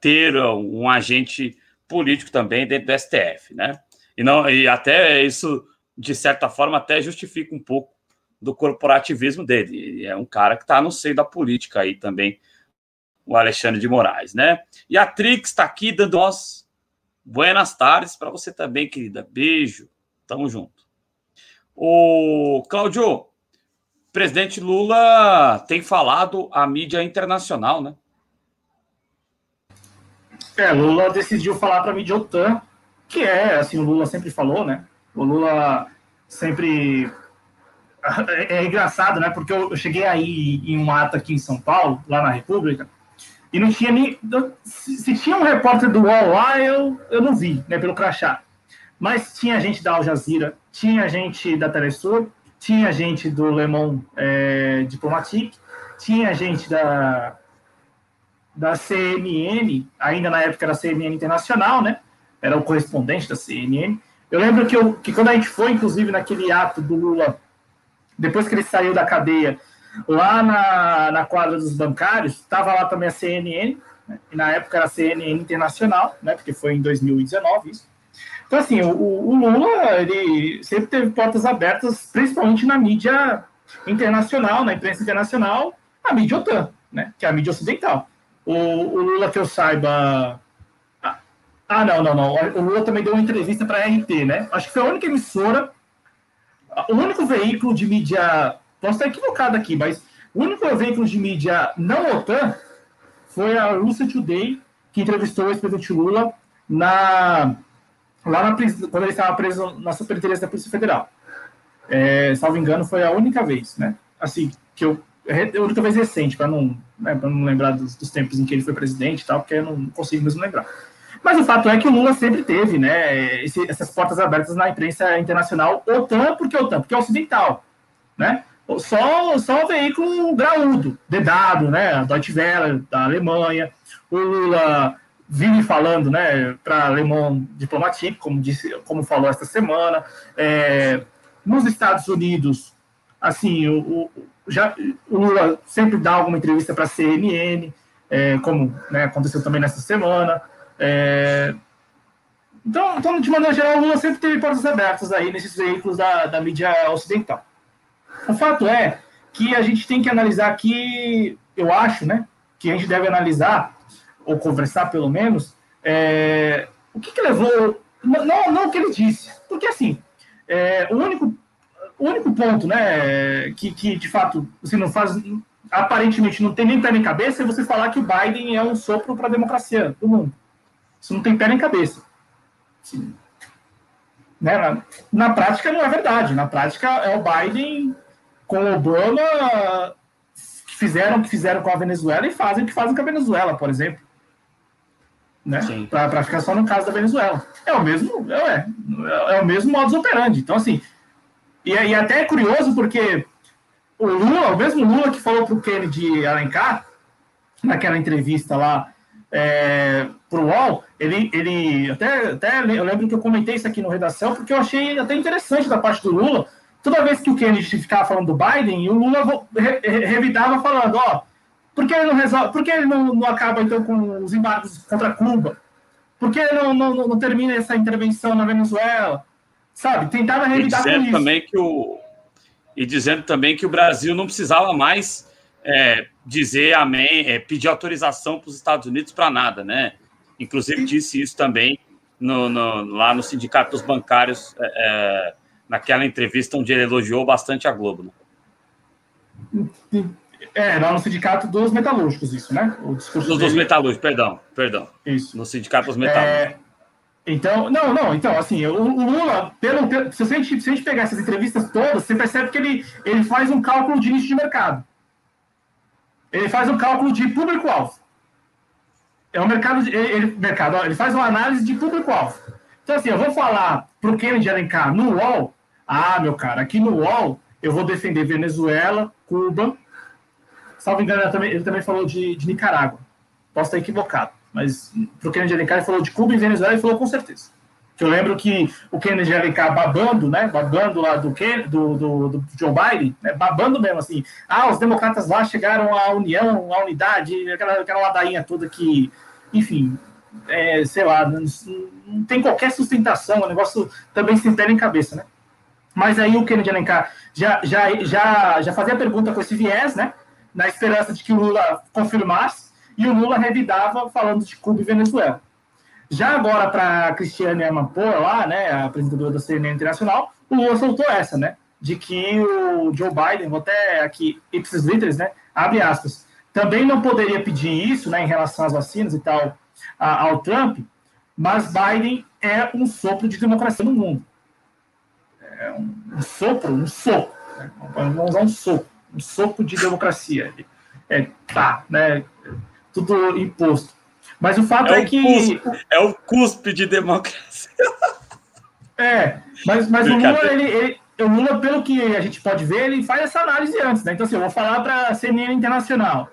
ter um agente político também dentro do STF, né? E, não, e até isso, de certa forma, até justifica um pouco do corporativismo dele. É um cara que está no seio da política aí também, o Alexandre de Moraes, né? E a Trix está aqui dando nós buenas tardes para você também, querida. Beijo, tamo junto. O Cláudio, presidente Lula tem falado à mídia internacional, né? É, Lula decidiu falar para a mídia OTAN que é, assim, o Lula sempre falou, né? O Lula sempre. É, engraçado, né? Porque eu cheguei aí em um ato aqui em São Paulo, lá na República, e não tinha nem. Se tinha um repórter do UOL lá, eu, eu não vi, né? Pelo crachá. Mas tinha gente da Al Jazeera, tinha gente da Telesur, tinha gente do Le Monde é, Diplomatique, tinha gente da, da CNN, ainda na época era CNN Internacional, né? Era o correspondente da CNN. Eu lembro que, eu, que quando a gente foi, inclusive, naquele ato do Lula, depois que ele saiu da cadeia, lá na, na quadra dos bancários, estava lá também a CNN, né? e na época era a CNN Internacional, né? porque foi em 2019 isso. Então, assim, o, o Lula, ele sempre teve portas abertas, principalmente na mídia internacional, na imprensa internacional, a mídia OTAN, né? que é a mídia ocidental. O, o Lula, que eu saiba, ah, não, não, não. O Lula também deu uma entrevista para a RT, né? Acho que foi a única emissora, o único veículo de mídia. Posso estar equivocado aqui, mas o único veículo de mídia não OTAN foi a Russia Today, que entrevistou o ex-presidente Lula na, lá na, quando ele estava preso na Superintendência da Polícia Federal. É, salvo engano, foi a única vez, né? Assim, que eu. A única vez recente, para não, né, não lembrar dos, dos, tempos em que ele foi presidente e tal, porque eu não consigo mesmo lembrar. Mas o fato é que o Lula sempre teve né, esse, essas portas abertas na imprensa internacional, OTAN, porque OTAN, porque é ocidental. Né? Só, só o veículo graúdo, DW, né, a Deutsche Welle, da Alemanha. O Lula vive falando né, para alemão diplomático, como, disse, como falou esta semana. É, nos Estados Unidos, assim, o, o, já, o Lula sempre dá alguma entrevista para a CNN, é, como né, aconteceu também nessa semana. É... Então, então, de maneira geral, Lula sempre teve portas abertas aí nesses veículos da, da mídia ocidental. O fato é que a gente tem que analisar aqui, eu acho, né, que a gente deve analisar, ou conversar pelo menos, é, o que, que levou. Não, não o que ele disse, porque assim, é, o, único, o único ponto, né, que, que de fato você não faz. Aparentemente não tem nem pé nem cabeça é você falar que o Biden é um sopro para a democracia do mundo. Isso não tem pé nem cabeça. Sim. Né? Na, na prática não é verdade. Na prática é o Biden com o Obama que fizeram o que fizeram com a Venezuela e fazem o que fazem com a Venezuela, por exemplo. Né? Para ficar só no caso da Venezuela. É o mesmo, é, é, é o mesmo modus operandi. Então, assim, e, e até é curioso porque o Lula, o mesmo Lula que falou para o Kennedy Alencar, naquela entrevista lá é, para o UOL, ele, ele até, até eu lembro que eu comentei isso aqui no redação, porque eu achei até interessante da parte do Lula. Toda vez que o Kennedy ficava falando do Biden, o Lula re, revidava falando, ó, por que ele não resolve, por que ele não, não acaba então com os embargos contra Cuba? Por que ele não, não, não termina essa intervenção na Venezuela? Sabe? Tentava revidar com isso. Também que o, e dizendo também que o Brasil não precisava mais é, dizer amém, é, pedir autorização para os Estados Unidos para nada, né? Inclusive disse isso também no, no, lá no Sindicato dos Bancários, é, é naquela entrevista onde ele elogiou bastante a Globo. Né? É, lá no Sindicato dos Metalúrgicos, isso, né? O discurso dos, dos Metalúrgicos, perdão, perdão. Isso. No Sindicato dos Metalúrgicos. É, então, não, não, então, assim, o, o Lula, pelo, pelo, se, a gente, se a gente pegar essas entrevistas todas, você percebe que ele, ele faz um cálculo de nicho de mercado. Ele faz um cálculo de público-alvo. É um mercado, ele, mercado, ele faz uma análise de público-alvo. Então, assim, eu vou falar para o Kennedy Alencar no UOL, ah, meu cara, aqui no UOL eu vou defender Venezuela, Cuba, salvo engano, ele também, ele também falou de, de Nicarágua. Posso estar equivocado. Mas para o Kennedy Alencar, ele falou de Cuba e Venezuela, ele falou com certeza. Eu lembro que o Kennedy Alencar babando, né? Babando lá do, Ken, do, do, do, Joe Biden, né, babando mesmo, assim. Ah, os democratas lá chegaram à união, à unidade, aquela, aquela ladainha toda que, enfim, é, sei lá, não, não, tem qualquer sustentação, o negócio também se pé em cabeça, né? Mas aí o Kennedy Alencar já, já, já, já fazia a pergunta com esse viés, né? Na esperança de que o Lula confirmasse e o Lula revidava falando de Cuba e Venezuela. Já agora, para a Cristiane Amanpour, lá, né, a apresentadora da CNN Internacional, o Lula soltou essa, né, de que o Joe Biden, vou até aqui, ipsis literis, né, abre aspas, também não poderia pedir isso, né, em relação às vacinas e tal, a, ao Trump, mas Biden é um sopro de democracia no mundo. É um, sopro, um sopro. Né? Vamos usar um sopro, um sopro de democracia. É, tá, né? tudo imposto. Mas o fato é, é que. Cuspe, é o cuspe de democracia. É, mas, mas o Lula, ele, ele, o Lula, pelo que a gente pode ver, ele faz essa análise antes, né? Então, assim, eu vou falar para a CNN Internacional.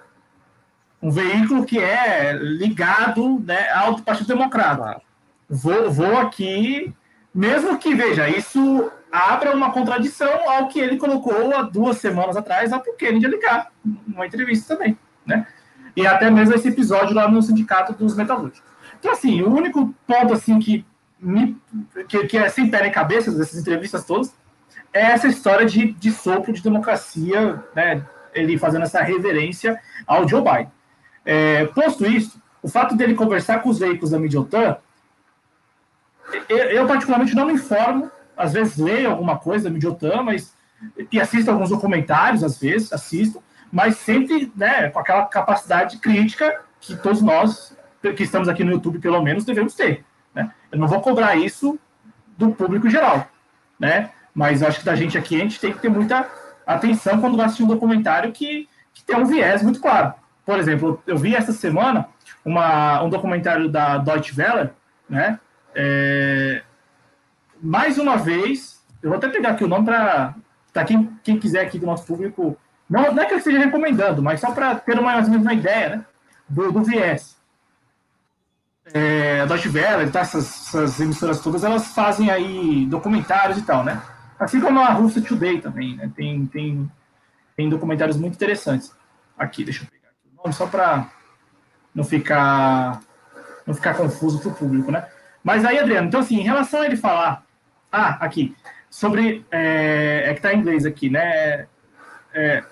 Um veículo que é ligado né, ao Partido Democrata. Vou, vou aqui, mesmo que, veja, isso abra uma contradição ao que ele colocou há duas semanas atrás, ao Kennedy ligar, numa entrevista também, né? E até mesmo esse episódio lá no Sindicato dos Metalúrgicos. Então, assim, o único ponto assim que, me, que, que é sem pé nem cabeça dessas entrevistas todas é essa história de, de sopro de democracia, né, ele fazendo essa reverência ao Joe Biden. É, posto isso, o fato dele conversar com os veículos da Midiotan, eu, eu, particularmente não me informo, às vezes leio alguma coisa da Midiotan, mas e assisto alguns documentários, às vezes, assisto, mas sempre né, com aquela capacidade crítica que todos nós que estamos aqui no YouTube, pelo menos, devemos ter. Né? Eu não vou cobrar isso do público geral, né? mas acho que da gente aqui a gente tem que ter muita atenção quando vai assistir um documentário que, que tem um viés muito claro. Por exemplo, eu vi essa semana uma, um documentário da Deutsche Welle, né? É, mais uma vez, eu vou até pegar aqui o nome para quem, quem quiser aqui do nosso público não, não é que eu esteja recomendando, mas só para ter mais ou menos uma ideia né, do, do viés. É, a Deutsche Welle, tá, essas, essas, emissoras todas, elas fazem aí documentários e tal, né? Assim como a Rússia Today também, né? Tem, tem, tem documentários muito interessantes. Aqui, deixa eu pegar aqui o nome, só para não ficar, não ficar confuso para o público, né? Mas aí, Adriano, então assim, em relação a ele falar, ah, aqui, sobre, é, é que está em inglês aqui, né? É,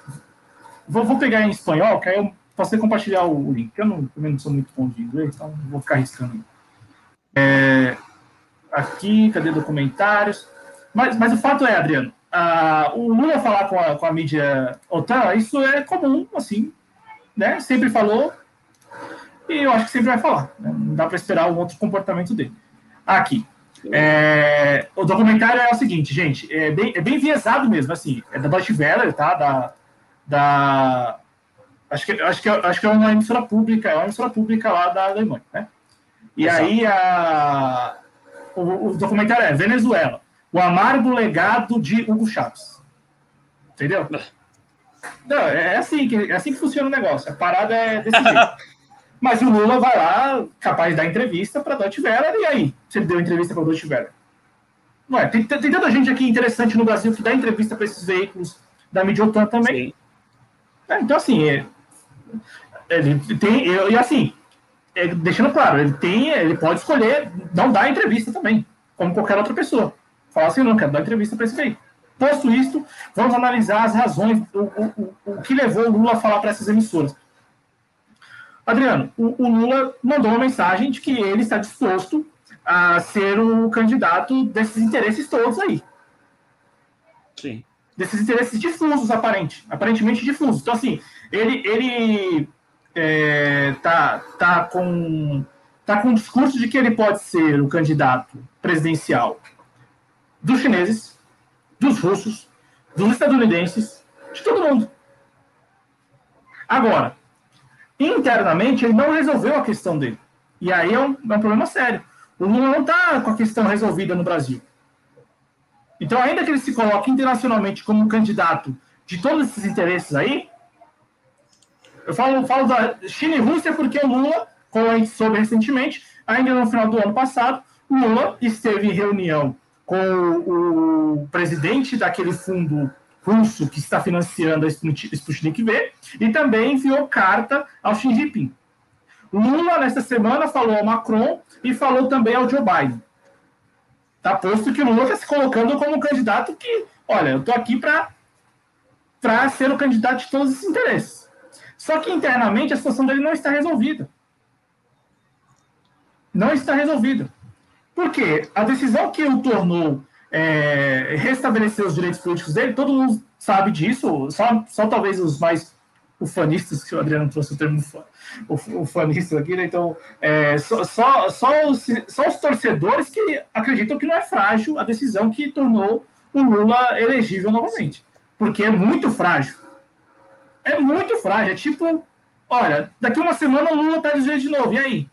vou, vou, pegar em espanhol, que aí eu posso compartilhar o link. Eu não, também não sou muito bom de inglês, então vou ficar arriscando. É, aqui, cadê documentários? Mas, mas o fato é, Adriano, a, o Lula falar com a, com a mídia OTAN, isso é comum, assim, né? Sempre falou, e eu acho que sempre vai falar. Né? Não dá para esperar um outro comportamento dele. Aqui. É, o documentário é o seguinte, gente, é bem, é bem viesado mesmo, assim, é da Deutsche Welle, tá? Da, da acho que acho que acho que é uma emissora pública, é uma emissora pública lá da Alemanha, né? E Exato. aí a, o, o, documentário é Venezuela, o amargo legado de Hugo Chávez, entendeu? Não, é assim que é assim que funciona o negócio. A parada é desse jeito. Mas o Lula vai lá, capaz de dar entrevista para a Deutsche Welle, e aí? Você deu entrevista para Deutsche Welle? Ué, tem, tem tanta gente aqui interessante no Brasil que dá entrevista para esses veículos da mídia OTAN também. É, então, assim, é, ele tem. E assim, é, deixando claro, ele tem, ele pode escolher não dar entrevista também, como qualquer outra pessoa. Falar assim, não, quero dar entrevista para esse veículo. Posto isto, vamos analisar as razões, o, o, o, o que levou o Lula a falar para essas emissoras. Adriano, o, o, Lula mandou uma mensagem de que ele está disposto a ser o candidato desses interesses todos aí. Sim. Desses interesses difusos, aparente, aparentemente difusos. Então, assim, ele, ele é, tá, tá, com, tá com um discurso de que ele pode ser o candidato presidencial dos chineses, dos russos, dos estadunidenses, de todo mundo. Agora, internamente ele não resolveu a questão dele. E aí é um, é um problema sério. O Lula não está com a questão resolvida no Brasil. Então, ainda que ele se coloque internacionalmente como candidato de todos esses interesses aí, eu falo, falo da China e Rússia porque o Lula, como a gente soube recentemente, ainda no final do ano passado, Lula esteve em reunião com o presidente daquele fundo russo que está financiando a Sputnik V e também enviou carta ao Xi Jinping. Lula, nesta semana, falou ao Macron e falou também ao Joe Biden. Tá posto que o Lula está se colocando como um candidato que, olha, eu estou aqui para ser o candidato de todos os interesses. Só que internamente a situação dele não está resolvida. Não está resolvida. Por quê? A decisão que o tornou é, restabelecer os direitos políticos dele, todo mundo sabe disso, só, só talvez os mais ufanistas, que o Adriano trouxe o termo ufanista aqui, né? então é, só, só, só, os, só os torcedores que acreditam que não é frágil a decisão que tornou o Lula elegível novamente, porque é muito frágil. É muito frágil, é tipo, olha, daqui uma semana o Lula está de de novo, e aí?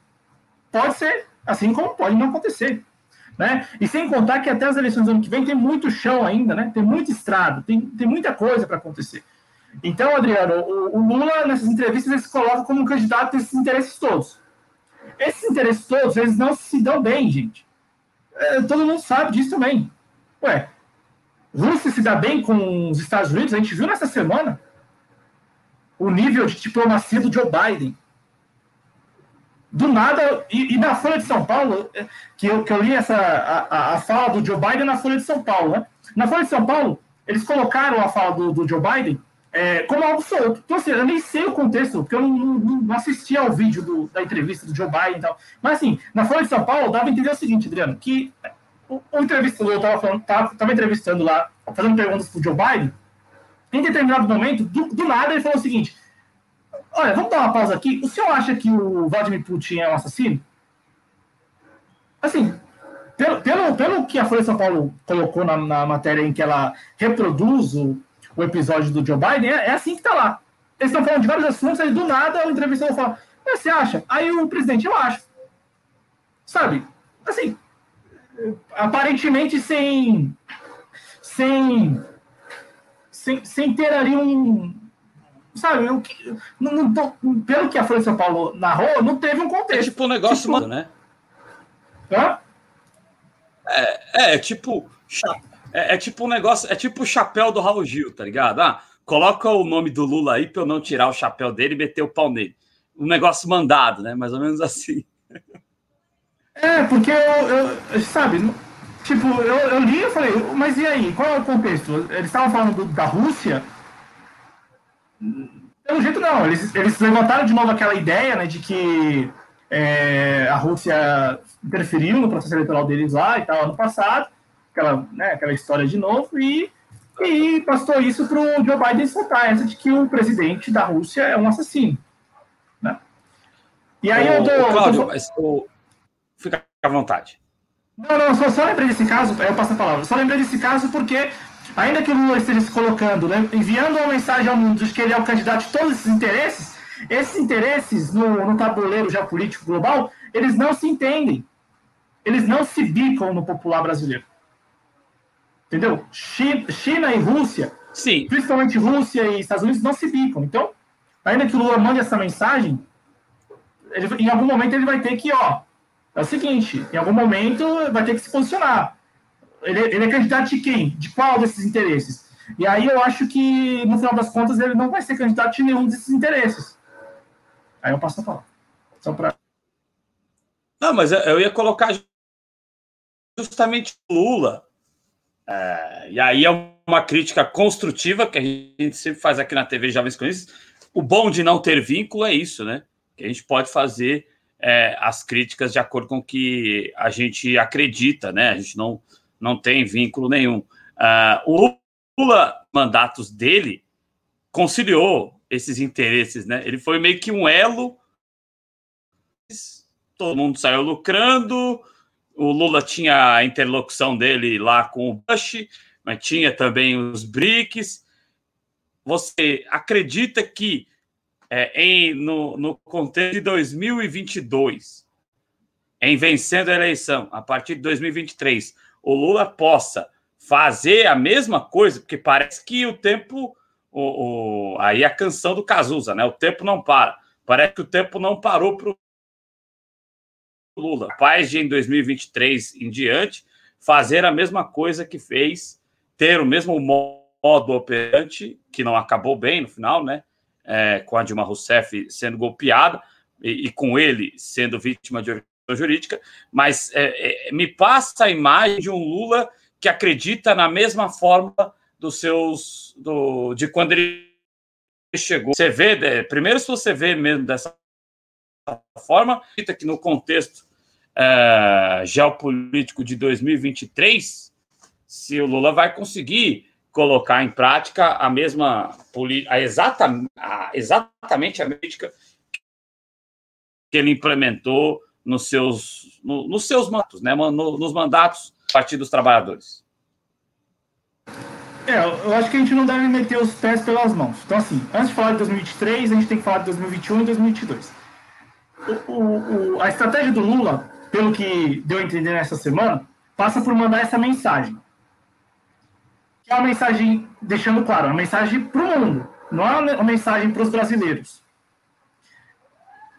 Pode ser, assim como pode não acontecer. Né? E sem contar que até as eleições do ano que vem tem muito chão ainda, né? tem muito estrado, tem, tem muita coisa para acontecer. Então, Adriano, o, o, Lula, nessas entrevistas, ele se coloca como um candidato desses interesses todos. Esses interesses todos, eles não se dão bem, gente. É, todo mundo sabe disso também. Ué, Rússia se dá bem com os Estados Unidos, a gente viu nessa semana o nível de diplomacia do Joe Biden do nada, e, e, na Folha de São Paulo, é, que eu, que eu li essa, a, a fala do Joe Biden na Folha de São Paulo, né? Na Folha de São Paulo, eles colocaram a fala do, do Joe Biden é, como algo solto. Então, assim, eu nem sei o contexto, porque eu não, não, não assisti ao vídeo do, da entrevista do Joe Biden e tal. Mas, assim, na Folha de São Paulo, dava a entender o seguinte, Adriano, que o, o entrevistador estava entrevistando lá, fazendo perguntas para o Joe Biden, em determinado momento, do, do nada, ele falou o seguinte Olha, vamos dar uma pausa aqui. O senhor acha que o Vladimir Putin é um assassino? Assim, pelo, pelo, pelo que a Folha de São Paulo colocou na, na matéria em que ela reproduz o, o episódio do Joe Biden, é, é assim que está lá. Eles estão falando de vários assuntos, aí do nada o entrevistador fala, mas você acha? Aí o presidente, eu acho. Sabe? Assim, aparentemente sem, sem, sem, sem ter ali um, sabe, eu, não, não, pelo que a Folha de São Paulo narrou, não teve um contexto. É tipo um negócio, tipo... mano, né? Hã? É, é tipo. É, é, tipo um negócio, é tipo o chapéu do Raul Gil, tá ligado? Ah, coloca o nome do Lula aí pra eu não tirar o chapéu dele e meter o pau nele. Um negócio mandado, né? Mais ou menos assim. É, porque eu, eu sabe, tipo, eu, eu li e falei, mas e aí, qual é o contexto? Eles estavam falando do, da Rússia, pelo jeito, não. Eles, eles levantaram de novo aquela ideia né, de que é, a Rússia interferiu no processo eleitoral deles lá e tal, ano passado, aquela, né, aquela história de novo, e, e passou isso para o Joe Biden soltar essa de que o presidente da Rússia é um assassino. Né? E aí o, eu dou. Cláudio, tô... fica à vontade. Não, não, só, só lembrei desse caso, eu passo a palavra. Só lembrei desse caso porque, ainda que o Lula esteja se colocando, né, enviando uma mensagem ao mundo de que ele é o candidato de todos esses interesses, esses interesses no, no tabuleiro geopolítico global, eles não se entendem. Eles não se bicam no popular brasileiro. Entendeu? China e Rússia, Sim. principalmente Rússia e Estados Unidos, não se bicam. Então, ainda que o Lula mande essa mensagem, ele, em algum momento ele vai ter que, ó, é o seguinte, em algum momento vai ter que se posicionar. Ele, ele é candidato de quem? De qual desses interesses? E aí eu acho que, no final das contas, ele não vai ser candidato de nenhum desses interesses. Aí eu passo a falar. Só para. Não, mas eu ia colocar justamente Lula. É, e aí é uma crítica construtiva que a gente sempre faz aqui na TV Jovens Cronistas. O bom de não ter vínculo é isso, né? Que a gente pode fazer é, as críticas de acordo com o que a gente acredita, né? A gente não, não tem vínculo nenhum. Uh, o Lula, mandatos dele, conciliou esses interesses, né? Ele foi meio que um elo, todo mundo saiu lucrando. O Lula tinha a interlocução dele lá com o Bush, mas tinha também os BRICS. Você acredita que é, em, no, no contexto de 2022, em vencendo a eleição, a partir de 2023, o Lula possa fazer a mesma coisa, porque parece que o tempo. O, o, aí a canção do Cazuza, né? O tempo não para. Parece que o tempo não parou para o Lula. Paz de em 2023 em diante fazer a mesma coisa que fez, ter o mesmo modo operante, que não acabou bem no final, né? é, com a Dilma Rousseff sendo golpeada e, e, com ele sendo vítima de jurídica, mas é, é, me passa a imagem de um Lula que acredita na mesma forma dos seus do, de quando ele chegou. Você vê, é, primeiro se você vê mesmo dessa forma, que no contexto é, geopolítico de 2023, se o Lula vai conseguir colocar em prática a mesma a exata, a, exatamente a política que ele implementou nos seus, no, nos seus mandatos, né, no, nos mandatos do Partido dos Trabalhadores. É, eu acho que a gente não deve meter os pés pelas mãos. Então, assim, antes de falar de 2023, a gente tem que falar de 2021 e 2022. O, o, o, a estratégia do Lula, pelo que deu a entender nessa semana, passa por mandar essa mensagem é uma mensagem, deixando claro, uma mensagem para o mundo, não é uma mensagem para os brasileiros.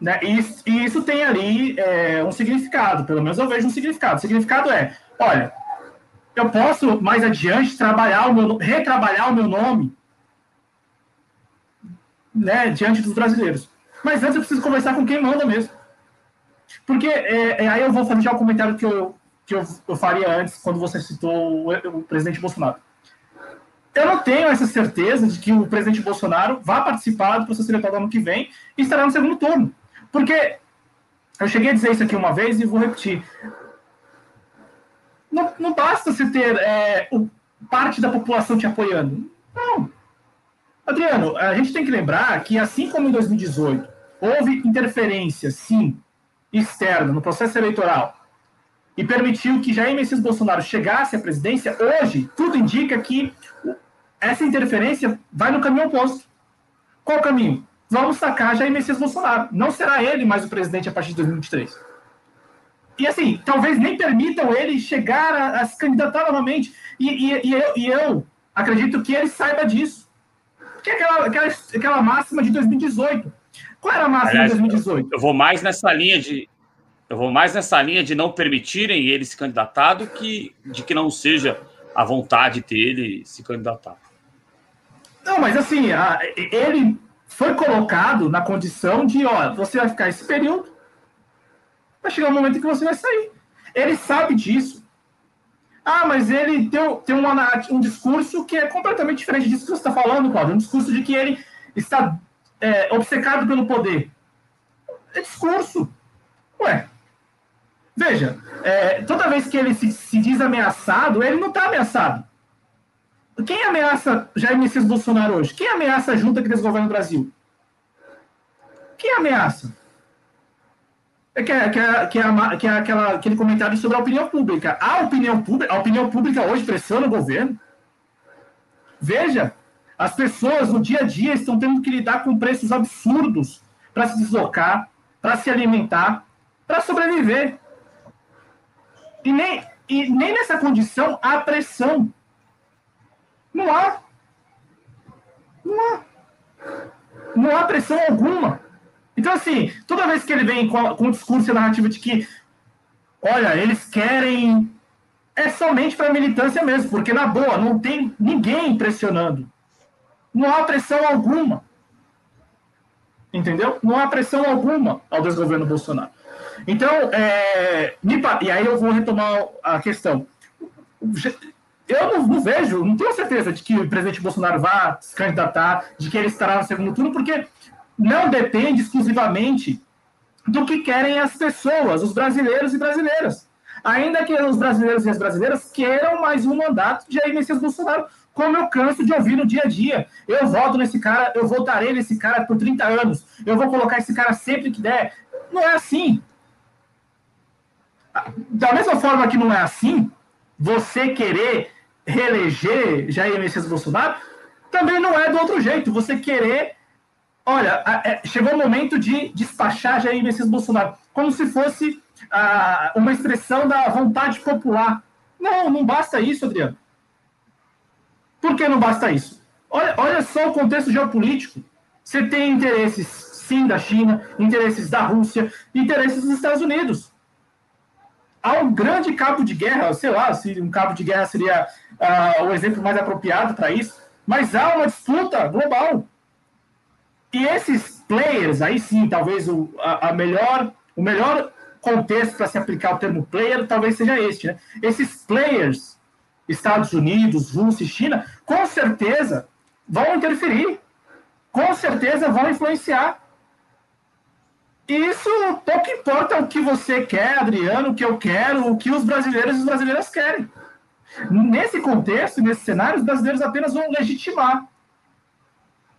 Né? E, e, isso tem ali é, um significado, pelo menos eu vejo um significado. O significado é, olha, eu posso mais adiante trabalhar o meu, retrabalhar o meu nome né, diante dos brasileiros. Mas antes eu preciso conversar com quem manda mesmo. Porque é, é, aí eu vou fazer já o comentário que eu, que eu, eu faria antes, quando você citou o, o presidente Bolsonaro eu não tenho essa certeza de que o presidente Bolsonaro vá participar do processo eleitoral do ano que vem e estará no segundo turno. Porque eu cheguei a dizer isso aqui uma vez e vou repetir. Não, não basta você ter é, o, parte da população te apoiando. Não. Adriano, a gente tem que lembrar que, assim como em 2018, houve interferência, sim, externa no processo eleitoral e permitiu que Jair Messias Bolsonaro chegasse à presidência, hoje tudo indica que essa interferência vai no caminho oposto. Qual o caminho? Vamos sacar Jair Messias Bolsonaro. Não será ele mais o presidente a partir de 2023. E assim, talvez nem permitam ele chegar a, a se candidatar novamente. E, e, e, eu, e, eu, acredito que ele saiba disso. Que é aquela, aquela, aquela máxima de 2018. Qual era a máxima Aliás, de 2018? Eu vou mais nessa linha de. Eu vou mais nessa linha de não permitirem ele se candidatar do que de que não seja a vontade dele se candidatar. Não, mas assim, ele foi colocado na condição de, ó, você vai ficar esse período, vai chegar um momento que você vai sair. Ele sabe disso. Ah, mas ele tem, tem uma, um discurso que é completamente diferente disso que você está falando, Claudio. Um discurso de que ele está é, obcecado pelo poder. É discurso. Ué. Veja, é, toda vez que ele se, se diz ameaçado, ele não está ameaçado. Quem ameaça Jair Messias Bolsonaro hoje? Quem ameaça a junta que desgoverna o Brasil? Quem ameaça? É que é, que é, que é, que é aquela, aquele comentário sobre a opinião pública. A opinião pública, a opinião pública hoje pressiona o governo. Veja, as pessoas no dia a dia estão tendo que lidar com preços absurdos para se deslocar, para se alimentar, para sobreviver. E nem, e nem nessa condição há pressão. Não há. Não há. Não há pressão alguma. Então, assim, toda vez que ele vem com, com o discurso e narrativa de que, olha, eles querem. É somente para a militância mesmo, porque, na boa, não tem ninguém pressionando. Não há pressão alguma. Entendeu? Não há pressão alguma ao desgoverno Bolsonaro. Então, é, e aí eu vou retomar a questão. Eu não, não, vejo, não tenho certeza de que o presidente Bolsonaro vá se candidatar, de que ele estará no segundo turno, porque não depende exclusivamente do que querem as pessoas, os brasileiros e brasileiras. Ainda que os brasileiros e as brasileiras queiram mais um mandato de Jair Messias Bolsonaro, como eu canso de ouvir no dia a dia. Eu voto nesse cara, eu votarei nesse cara por 30 anos, eu vou colocar esse cara sempre que der. Não é assim. Da mesma forma que não é assim, você querer reeleger Jair Messias Bolsonaro, também não é do outro jeito. Você querer. Olha, é, chegou o momento de despachar Jair Messias Bolsonaro, como se fosse ah, uma expressão da vontade popular. Não, não basta isso, Adriano. Por que não basta isso? Olha, olha só o contexto geopolítico. Você tem interesses, sim, da China, interesses da Rússia, interesses dos Estados Unidos um grande cabo de guerra, sei lá se um cabo de guerra seria uh, o exemplo mais apropriado para isso, mas há uma disputa global. E esses players, aí sim, talvez o, a, a melhor, o melhor contexto para se aplicar o termo player talvez seja este. Né? Esses players, Estados Unidos, Rússia e China, com certeza vão interferir, com certeza vão influenciar isso pouco importa o que você quer, Adriano, o que eu quero, o que os brasileiros e as brasileiras querem. Nesse contexto, nesse cenário, os brasileiros apenas vão legitimar.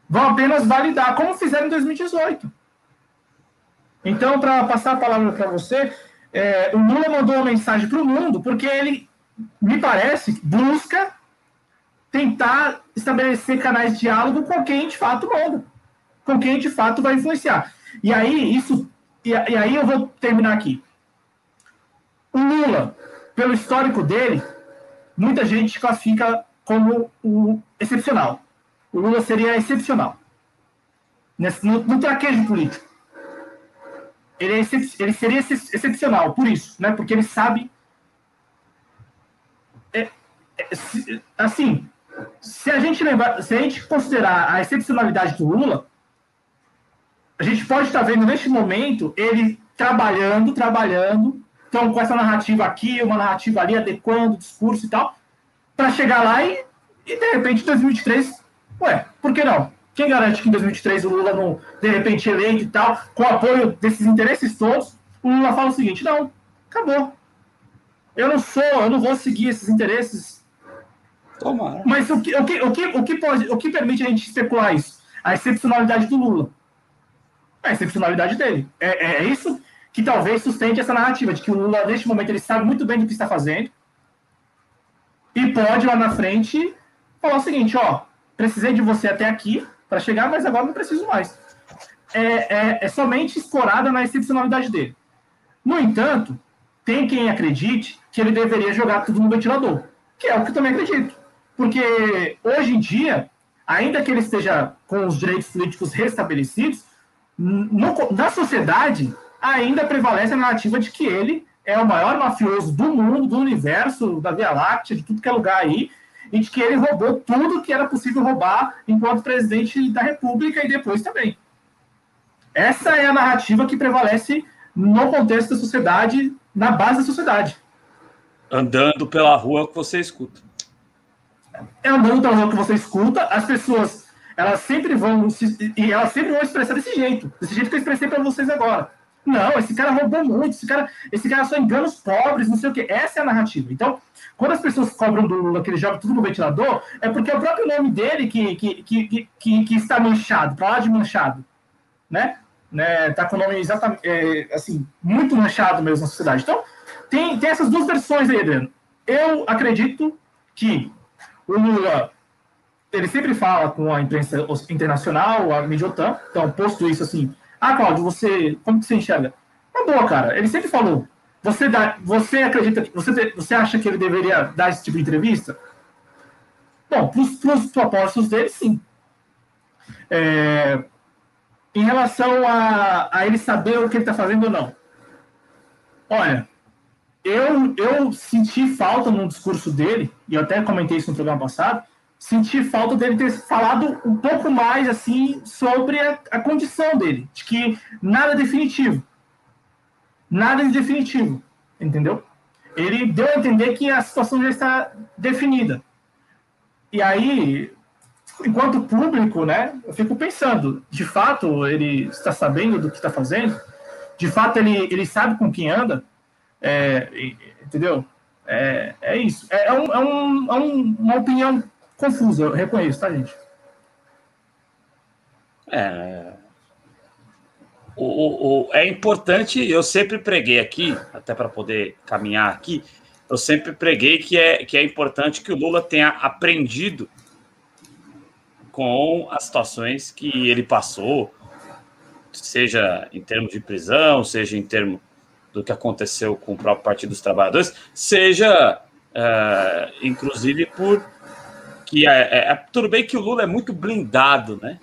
Vão apenas validar, como fizeram em 2018. Então, para passar a palavra para você, é, o Lula mandou uma mensagem para o mundo, porque ele, me parece, busca tentar estabelecer canais de diálogo com quem de fato manda, com quem de fato vai influenciar. E aí, isso. E, aí eu vou terminar aqui. O Lula, pelo histórico dele, muita gente classifica como o excepcional. O Lula seria excepcional. Nesse, no, no traquejo político. Ele, é excep, ele seria excepcional, por isso, né? Porque ele sabe. É, é, assim, se a gente lembrar, se a gente considerar a excepcionalidade do Lula, a gente pode estar vendo neste momento ele trabalhando, trabalhando, então com essa narrativa aqui, uma narrativa ali, adequando o discurso e tal, para chegar lá e, e de repente em 2023, ué, por que não? Quem garante que em 2023 o Lula não, de repente, eleito e tal, com o apoio desses interesses todos, o Lula fala o seguinte: não, acabou. Eu não sou, eu não vou seguir esses interesses. Tomara. Mas o que, o que, o que, o que, pode, o que permite a gente especular isso? A excepcionalidade do Lula a excepcionalidade dele. É, é, é isso que talvez sustente essa narrativa de que o Lula, neste momento, ele sabe muito bem do que está fazendo e pode lá na frente falar o seguinte: ó, precisei de você até aqui para chegar, mas agora não preciso mais. É, é, é somente escorada na excepcionalidade dele. No entanto, tem quem acredite que ele deveria jogar tudo no ventilador, que é o que eu também acredito. Porque hoje em dia, ainda que ele esteja com os direitos políticos restabelecidos, no, na sociedade, ainda prevalece a narrativa de que ele é o maior mafioso do mundo, do universo, da Via Láctea, de tudo que é lugar aí, e de que ele roubou tudo que era possível roubar enquanto presidente da República e depois também. Essa é a narrativa que prevalece no contexto da sociedade, na base da sociedade. Andando pela rua que você escuta. É andando pela rua que você escuta, as pessoas elas sempre vão se, e elas sempre vão expressar desse jeito, desse jeito que eu expressei para vocês agora. Não, esse cara roubou muito, esse cara, esse cara só engana os pobres, não sei o quê. Essa é a narrativa. Então, quando as pessoas cobram do Lula que ele joga tudo no ventilador, é porque é o próprio nome dele que, que, que, que, que está manchado, para lá de manchado. Né? né? Tá com o nome exatamente, é, assim, muito manchado mesmo na sociedade. Então, tem, tem essas duas versões aí, Adriano. Eu acredito que o Lula, ele sempre fala com a imprensa internacional, a mídia OTAN, então, posto isso assim, ah, Cláudio, você, como que você enxerga? É boa, cara, ele sempre falou, você, dá, você acredita, você, você acha que ele deveria dar esse tipo de entrevista? Bom, para os propósitos dele, sim. É, em relação a, a ele saber o que ele está fazendo ou não. Olha, eu, eu senti falta no discurso dele, e eu até comentei isso no programa passado, senti falta dele ter falado um pouco mais assim sobre a, a condição dele, de que nada é definitivo. Nada é definitivo, entendeu? Ele deu a entender que a situação já está definida. E aí, enquanto público, né, eu fico pensando, de fato ele está sabendo do que está fazendo? De fato ele, ele sabe com quem anda? É, entendeu? É, é isso. É, é, um, é, um, é um, uma opinião confusa, eu reconheço, tá, gente? É. O, o, o, é importante, eu sempre preguei aqui, até para poder caminhar aqui, eu sempre preguei que é, que é importante que o Lula tenha aprendido com as situações que ele passou, seja em termos de prisão, seja em termos do que aconteceu com o próprio Partido dos Trabalhadores, seja uh, inclusive por que é, é, é, tudo bem que o Lula é muito blindado, né?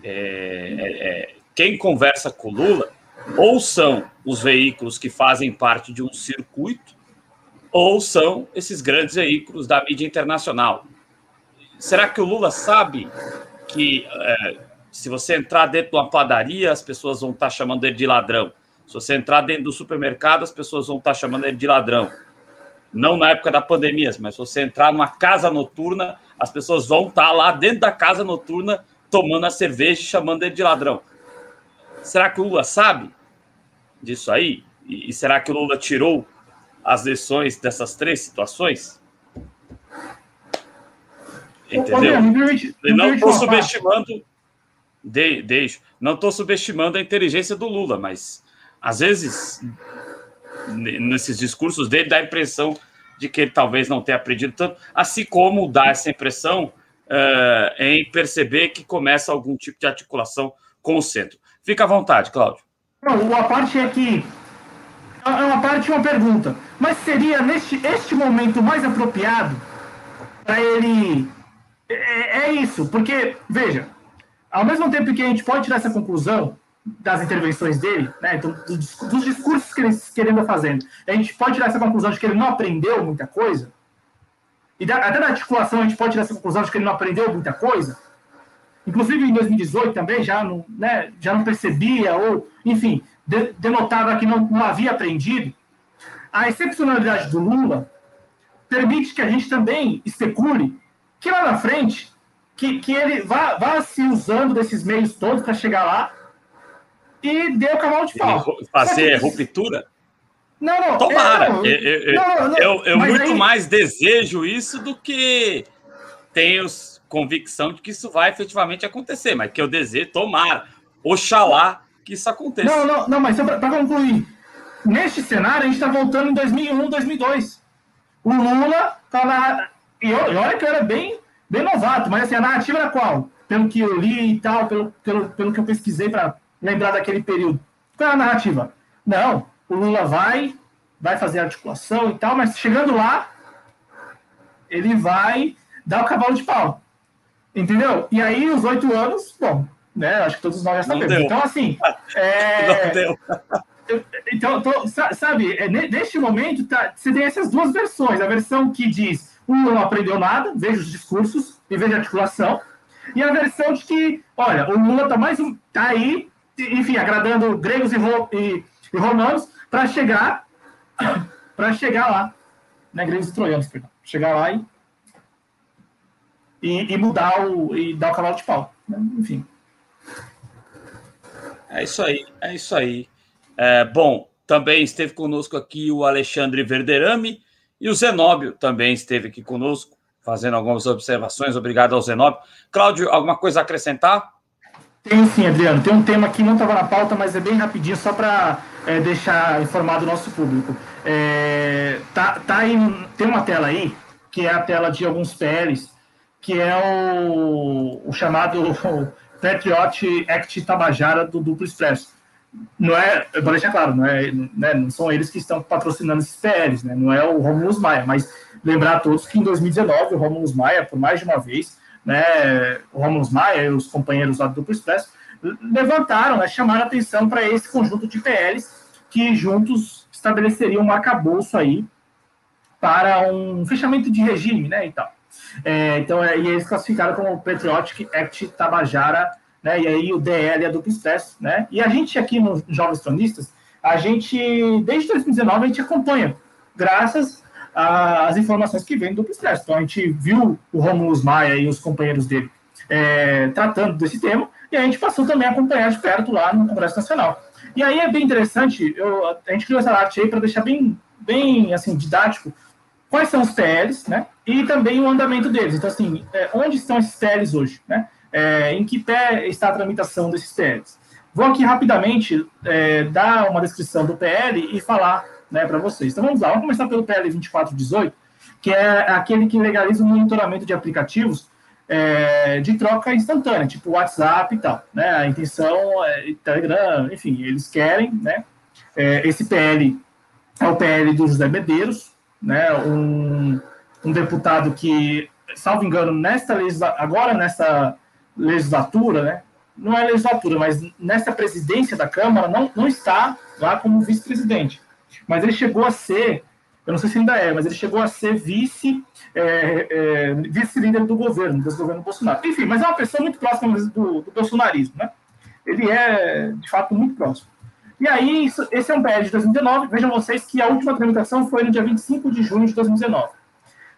É, é, é, quem conversa com o Lula ou são os veículos que fazem parte de um circuito, ou são esses grandes veículos da mídia internacional. Será que o Lula sabe que se você entrar dentro de uma padaria, as pessoas vão estar chamando ele de ladrão? Se você entrar dentro do supermercado, as pessoas vão estar chamando ele de ladrão. Não na época da pandemia, mas se você entrar numa casa noturna, as pessoas vão estar lá dentro da casa noturna tomando a cerveja e chamando ele de ladrão. Será que o Lula sabe disso aí? E, e será que o Lula tirou as lições dessas três situações? Entendeu? não estou subestimando. De, deixo. Não estou subestimando a inteligência do Lula, mas às vezes nesses discursos dele dá a impressão de que ele talvez não tenha aprendido tanto, assim como dá essa impressão uh, em perceber que começa algum tipo de articulação com o centro. Fica à vontade, Cláudio. A parte é que é uma parte e uma pergunta. Mas seria neste este momento mais apropriado para ele é, é, isso, porque, veja, ao mesmo tempo que a gente pode tirar essa conclusão das intervenções dele, né, do, dos discursos que ele, que ele anda fazendo, a gente pode tirar essa conclusão de que ele não aprendeu muita coisa, e da, até da articulação a gente pode tirar essa conclusão de que ele não aprendeu muita coisa, inclusive em 2018 também já não, né, já não percebia, ou, enfim, de, denotava que não, não havia aprendido, a excepcionalidade do Lula permite que a gente também especule que lá na frente, que, que ele vá, vá se usando desses meios todos para chegar lá e o cavalo de pau. Fazer ruptura? Não, não. Tomara. Eu, eu, não, não, eu, eu muito aí... mais desejo isso do que tenho convicção de que isso vai efetivamente acontecer, mas que eu desejo, tomara. Oxalá que isso aconteça. Não, não, não mas para concluir, neste cenário a gente está voltando em 2001, 2002. O Lula está na, e olha que eu era bem, bem novato, mas assim, a narrativa era qual? Pelo que eu li e tal, pelo, pelo, pelo que eu pesquisei para lembrar daquele período. Qual é a narrativa? Não, o Lula vai, vai fazer articulação e tal, mas chegando lá, ele vai dar o cavalo de pau. Entendeu? E aí, os oito anos, bom, né? Acho que todos nós já sabemos. Então, assim. É... Não deu. Então, tô, sabe, é, neste momento, tá, você tem essas duas versões. A versão que diz o não aprendeu nada, veja os discursos e veja a articulação. E a versão de que, olha, o Lula está mais um, tá aí, enfim, agradando gregos e, ro, e, e romanos para chegar para chegar lá, né, gregos e troianos, perdão, chegar lá e, e, e, mudar o e dar o cavalo de pau, né? enfim. É isso aí, é isso aí. É, bom, também esteve conosco aqui o Alexandre Verderame, e o Zenóbio também esteve aqui conosco, fazendo algumas observações. Obrigado ao Zenóbio. Cláudio, alguma coisa a acrescentar? Tem sim, Adriano. Tem um tema que não estava na pauta, mas é bem rapidinho, só para é, deixar informado o nosso público. É, tá, tá tem uma tela aí, que é a tela de alguns PLs, que é o, o chamado Patriot Act Tabajara do Duplo Expresso. Não é, vou deixar claro, não, é, né, não são eles que estão patrocinando esses PLs, né, não é o Romulus Maia, mas lembrar a todos que em 2019 o Romulus Maia, por mais de uma vez, né, o Romulus Maia e os companheiros lá do Duplo Expresso, levantaram, né, chamaram atenção para esse conjunto de PLs que juntos estabeleceriam um arcabouço aí para um fechamento de regime, né, e tal. É, então, é, e eles classificaram como Patriotic Act Tabajara, né, e aí o DL é Duplo Expresso, né, e a gente aqui nos Jovens Tronistas, a gente, desde 2019, a gente acompanha, graças as informações que vêm do Expresso. Então, a gente viu o Romulus Maia e os companheiros dele é, tratando desse tema, e a gente passou também a acompanhar de perto lá no Congresso Nacional. E aí é bem interessante, eu, a gente criou essa arte aí para deixar bem, bem assim, didático quais são os PLs, né? E também o andamento deles. Então, assim, é, onde estão esses PLs hoje, né? É, em que pé está a tramitação desses PLs? Vou aqui rapidamente é, dar uma descrição do PL e falar né, para vocês. Então vamos lá, vamos começar pelo PL 2418, que é aquele que legaliza o monitoramento de aplicativos é, de troca instantânea, tipo WhatsApp e tal. Né? A intenção é Telegram, enfim, eles querem, né? É, esse PL é o PL do José Medeiros, né? Um, um deputado que, salvo engano, nesta agora nessa legislatura, né? Não é legislatura, mas nessa presidência da Câmara não, não está lá como vice-presidente mas ele chegou a ser, eu não sei se ainda é, mas ele chegou a ser vice, é, é, vice-líder do governo, do governo Bolsonaro. Enfim, mas é uma pessoa muito próxima do, do bolsonarismo, né? Ele é, de fato, muito próximo. E aí, isso, esse é um PL de 2019. Vejam vocês que a última tramitação foi no dia 25 de junho de 2019.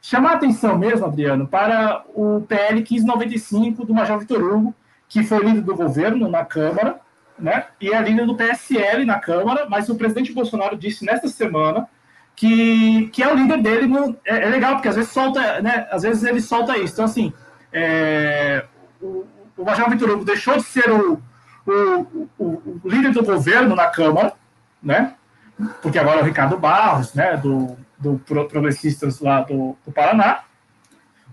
Chamar a atenção mesmo, Adriano, para o PL 1595 do Major Vitor Hugo, que foi líder do governo na Câmara, né? E é líder do PSL na Câmara, mas o presidente Bolsonaro disse nesta semana que, que é o líder dele. No, é, é, legal, porque às vezes solta, né? Às vezes ele solta isso. Então, assim, é, o, o Major Vitor Hugo deixou de ser o, o, o, o, líder do governo na Câmara, né? Porque agora é o Ricardo Barros, né? Do, do Progressistas lá do, do Paraná.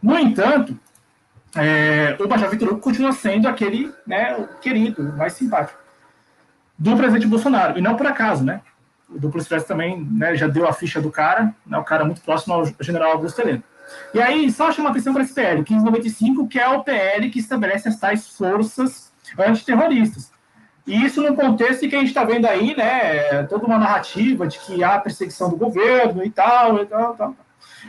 No entanto, é, o Major Vitor Hugo continua sendo aquele, né, querido, mais simpático do presidente Bolsonaro. E não por acaso, né? O Duplo Expresso também né, já deu a ficha do cara, né, o cara muito próximo ao general Augusto Heleno. E aí, só chama atenção para esse PL, 1595, que é o PL que estabelece as tais forças antiterroristas. E isso no contexto que a gente está vendo aí, né, toda uma narrativa de que há perseguição do governo e tal, e tal, tal.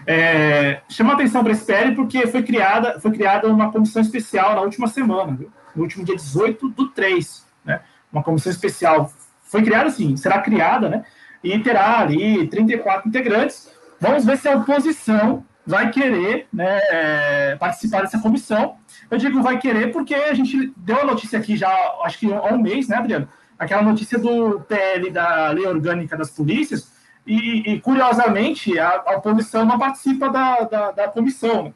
É, chama atenção para esse PL porque foi criada, foi criada uma comissão especial na última semana, viu? no último dia 18 do 3, né? Uma comissão especial foi criada, sim, será criada, né? E terá ali 34 integrantes. Vamos ver se a oposição vai querer né, é, participar dessa comissão. Eu digo vai querer porque a gente deu a notícia aqui já, acho que há um mês, né, Adriano? Aquela notícia do PL da Lei Orgânica das Polícias, e, e curiosamente a, a, oposição não participa da, da, da comissão. Né?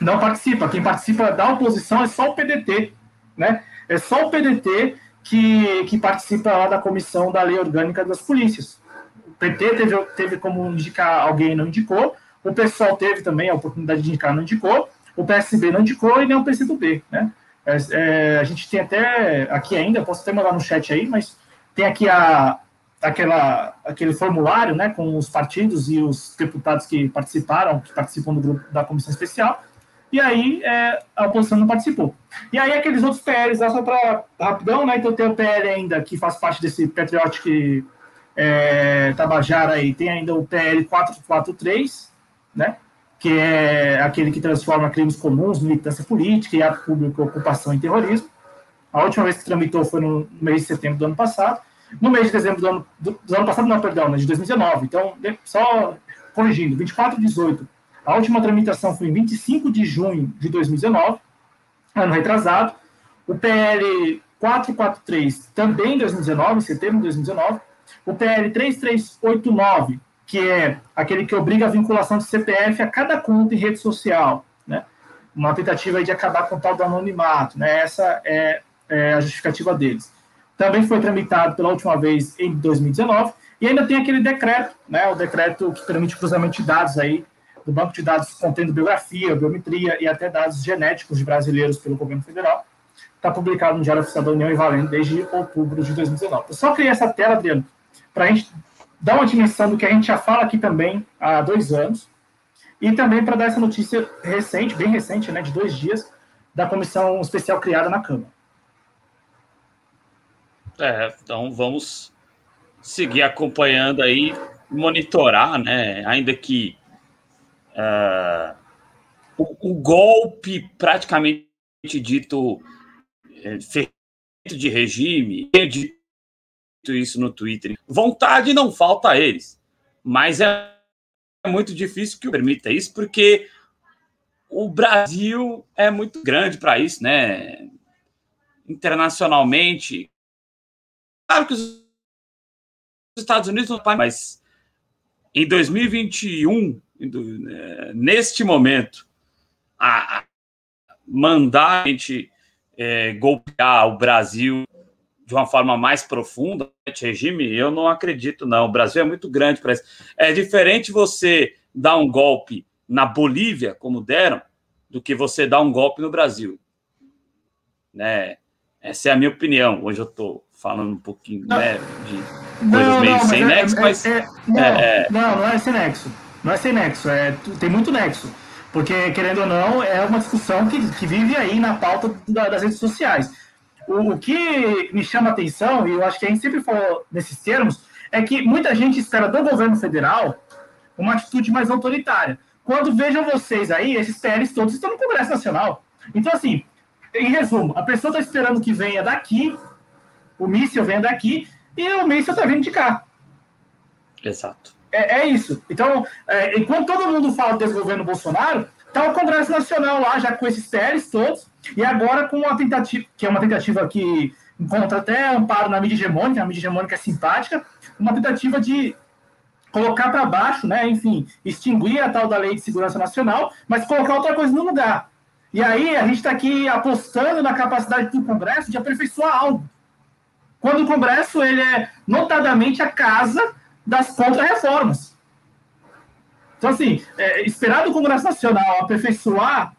Não participa. Quem participa da oposição é só o PDT, né? É só o PDT que, que participa lá da comissão da lei orgânica das polícias. O PT teve, teve como indicar alguém não indicou, o PSOL teve também a oportunidade de indicar não indicou, o PSB não indicou e nem o PCdoB, né? É, é, a gente tem até aqui ainda, posso até mandar no chat aí, mas tem aqui a, aquela, aquele formulário né, com os partidos e os deputados que participaram, que participam do grupo da comissão especial, e aí é, a oposição não participou. E aí aqueles outros PLs, só para rapidão, né? Então tem o PL ainda que faz parte desse Patriotic é, Tabajara aí, tem ainda o PL 443, né? Que é aquele que transforma crimes comuns, militância política e ato público, ocupação e terrorismo. A última vez que tramitou foi no mês de setembro do ano passado. No mês de dezembro do ano, do, do ano passado, não, perdão, né, de 2019. Então, só corrigindo, 24 de 18 a última tramitação foi em 25 de junho de 2019, ano retrasado. O PL 443 também em 2019, em setembro de 2019. O PL 3389, que é aquele que obriga a vinculação de CPF a cada conta em rede social, né? uma tentativa de acabar com o tal do anonimato, né? Essa é, é, a justificativa deles. Também foi tramitado pela última vez em 2019 e ainda tem aquele decreto, né? O decreto que permite cruzamento de dados aí do banco de dados contendo biografia, biometria e até dados genéticos de brasileiros pelo governo federal. Está publicado no Diário Oficial da União e valendo desde outubro de 2019. Eu só criei essa tela, Adriano, para a gente dar uma dimensão do que a gente já fala aqui também há dois anos, e também para dar essa notícia recente, bem recente, né, de dois dias, da comissão especial criada na Câmara. É, então vamos seguir acompanhando aí, monitorar, né? Ainda que uh, o, o, golpe praticamente dito é, feito de regime, dito isso no Twitter. Vontade não falta a eles, mas é muito difícil que permita isso, porque o Brasil é muito grande para isso, né? Internacionalmente. Claro que os Estados Unidos não mas em 2021, né, neste momento, a mandar a gente é, golpear o Brasil de uma forma mais profunda, regime, eu não acredito, não. O Brasil é muito grande para isso. É diferente você dar um golpe na Bolívia, como deram, do que você dar um golpe no Brasil. Né? Essa é a minha opinião. Hoje eu estou falando um pouquinho né, de coisas não, meio não, sem é, nexo, é, mas. É, não, é, não, não é sem nexo. Não é sem nexo. É, tem muito nexo. Porque, querendo ou não, é uma discussão que, que vive aí na pauta das redes sociais o, o que me chama atenção, e eu acho que a gente sempre falou nesses termos, é que muita gente espera do governo federal uma atitude mais autoritária. Quando vejam vocês aí, esses PLs todos estão no Congresso Nacional. Então, assim, em resumo, a pessoa está esperando que venha daqui, o míssil venha daqui, e o míssil está vindo de cá. Exato. É, é isso. Então, é, enquanto todo mundo fala desse governo Bolsonaro, Está o Congresso Nacional lá, já com esses PLs todos, e agora com uma tentativa, que é uma tentativa que encontra até amparo na mídia hegemônica, a mídia hegemônica é simpática, uma tentativa de colocar para baixo, né, enfim, extinguir a tal da Lei de Segurança Nacional, mas colocar outra coisa no lugar. E aí a gente está aqui apostando na capacidade do Congresso de aperfeiçoar algo. Quando o Congresso ele é notadamente a casa das contra-reformas. Então, assim, é, esperar do Congresso Nacional aperfeiçoar,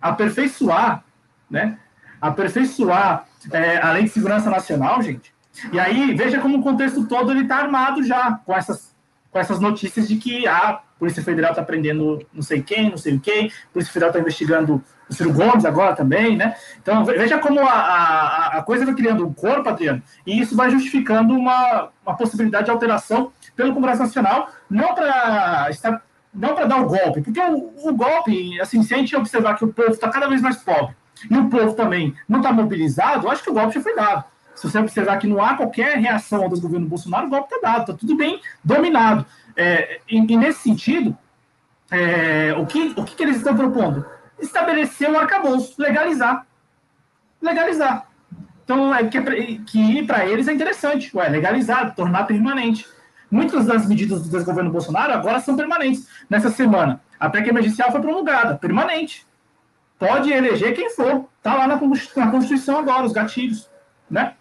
aperfeiçoar, né? Aperfeiçoar é, a Lei de Segurança Nacional, gente. E aí, veja como o contexto todo ele está armado já com essas, com essas notícias de que a Polícia Federal está prendendo não sei quem, não sei o quem, a Polícia Federal está investigando o Ciro Gomes agora também, né? Então, veja como a, a, a coisa vai criando um corpo, Adriano, e isso vai justificando uma, uma possibilidade de alteração pelo Congresso Nacional, não para estar não para dar o golpe, porque o, o, golpe, assim, se a gente observar que o povo está cada vez mais pobre e o povo também não está mobilizado, eu acho que o golpe já foi dado. Se você observar que não há qualquer reação ao desgoverno Bolsonaro, o golpe está dado, está tudo bem dominado. É, e, e, nesse sentido, é, o, que, o que, que eles estão propondo? Estabelecer um arcabouço, legalizar. Legalizar. Então, é que, é que para eles é interessante, ué, legalizar, tornar permanente. Muitas das medidas do desgoverno Bolsonaro agora são permanentes. Nessa semana, a PEC emergencial foi promulgada, permanente. Pode eleger quem for. Está lá na Constituição agora, os gatilhos. Né?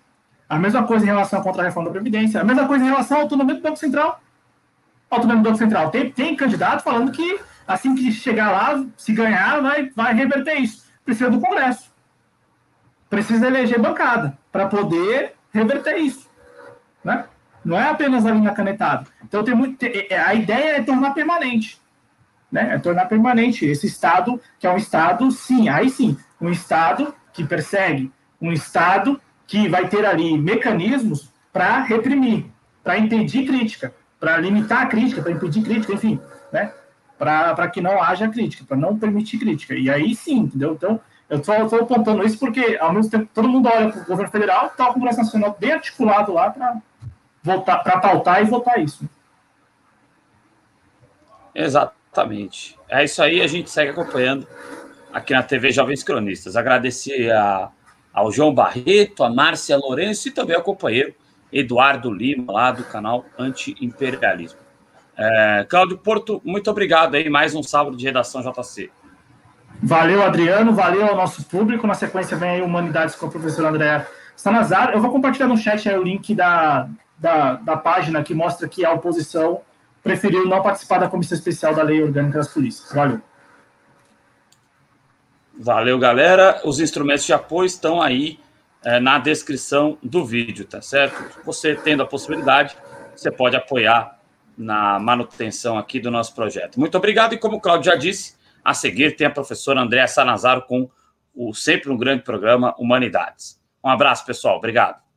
A mesma coisa em relação à contra-reforma da Previdência. A mesma coisa em relação à autonomia do Banco Central. Autonomia do Banco Central. Tem, tem candidato falando que assim que chegar lá, se ganhar, vai, vai reverter isso. Precisa do Congresso. Precisa eleger bancada para poder reverter isso. Né? Não é apenas ali na canetada. Então tem muito. É, a ideia é tornar permanente. Né? É tornar permanente esse Estado, que é um Estado, sim, aí sim, um Estado que persegue, um Estado que vai ter ali mecanismos para reprimir, para impedir crítica, para limitar a crítica, para impedir crítica, enfim, né? Para que não haja crítica, para não permitir crítica. E aí sim, entendeu? Então, eu estou apontando isso porque, ao mesmo tempo, todo mundo olha para o governo federal, está o Congresso Nacional bem articulado lá para para pautar e votar isso. Exatamente. É isso aí, a gente segue acompanhando aqui na TV Jovens Cronistas. Agradecer a, ao João Barreto, a Márcia Lourenço e também ao companheiro Eduardo Lima, lá do canal Anti-Imperialismo. É, Cláudio Porto, muito obrigado aí. Mais um sábado de redação JC. Valeu, Adriano, valeu ao nosso público. Na sequência vem aí Humanidades com a professora Andréa Sanazar. Eu vou compartilhar no chat aí o link da, da, da página que mostra que a oposição preferiu não participar da comissão especial da Lei Orgânica das Polícias. Valeu. Valeu, galera. Os instrumentos de apoio estão aí é, na descrição do vídeo, tá certo? Você tendo a possibilidade, você pode apoiar na manutenção aqui do nosso projeto. Muito obrigado. E como o Claudio já disse, a seguir tem a professora Andréa Sanazaro com o sempre um grande programa Humanidades. Um abraço, pessoal. Obrigado.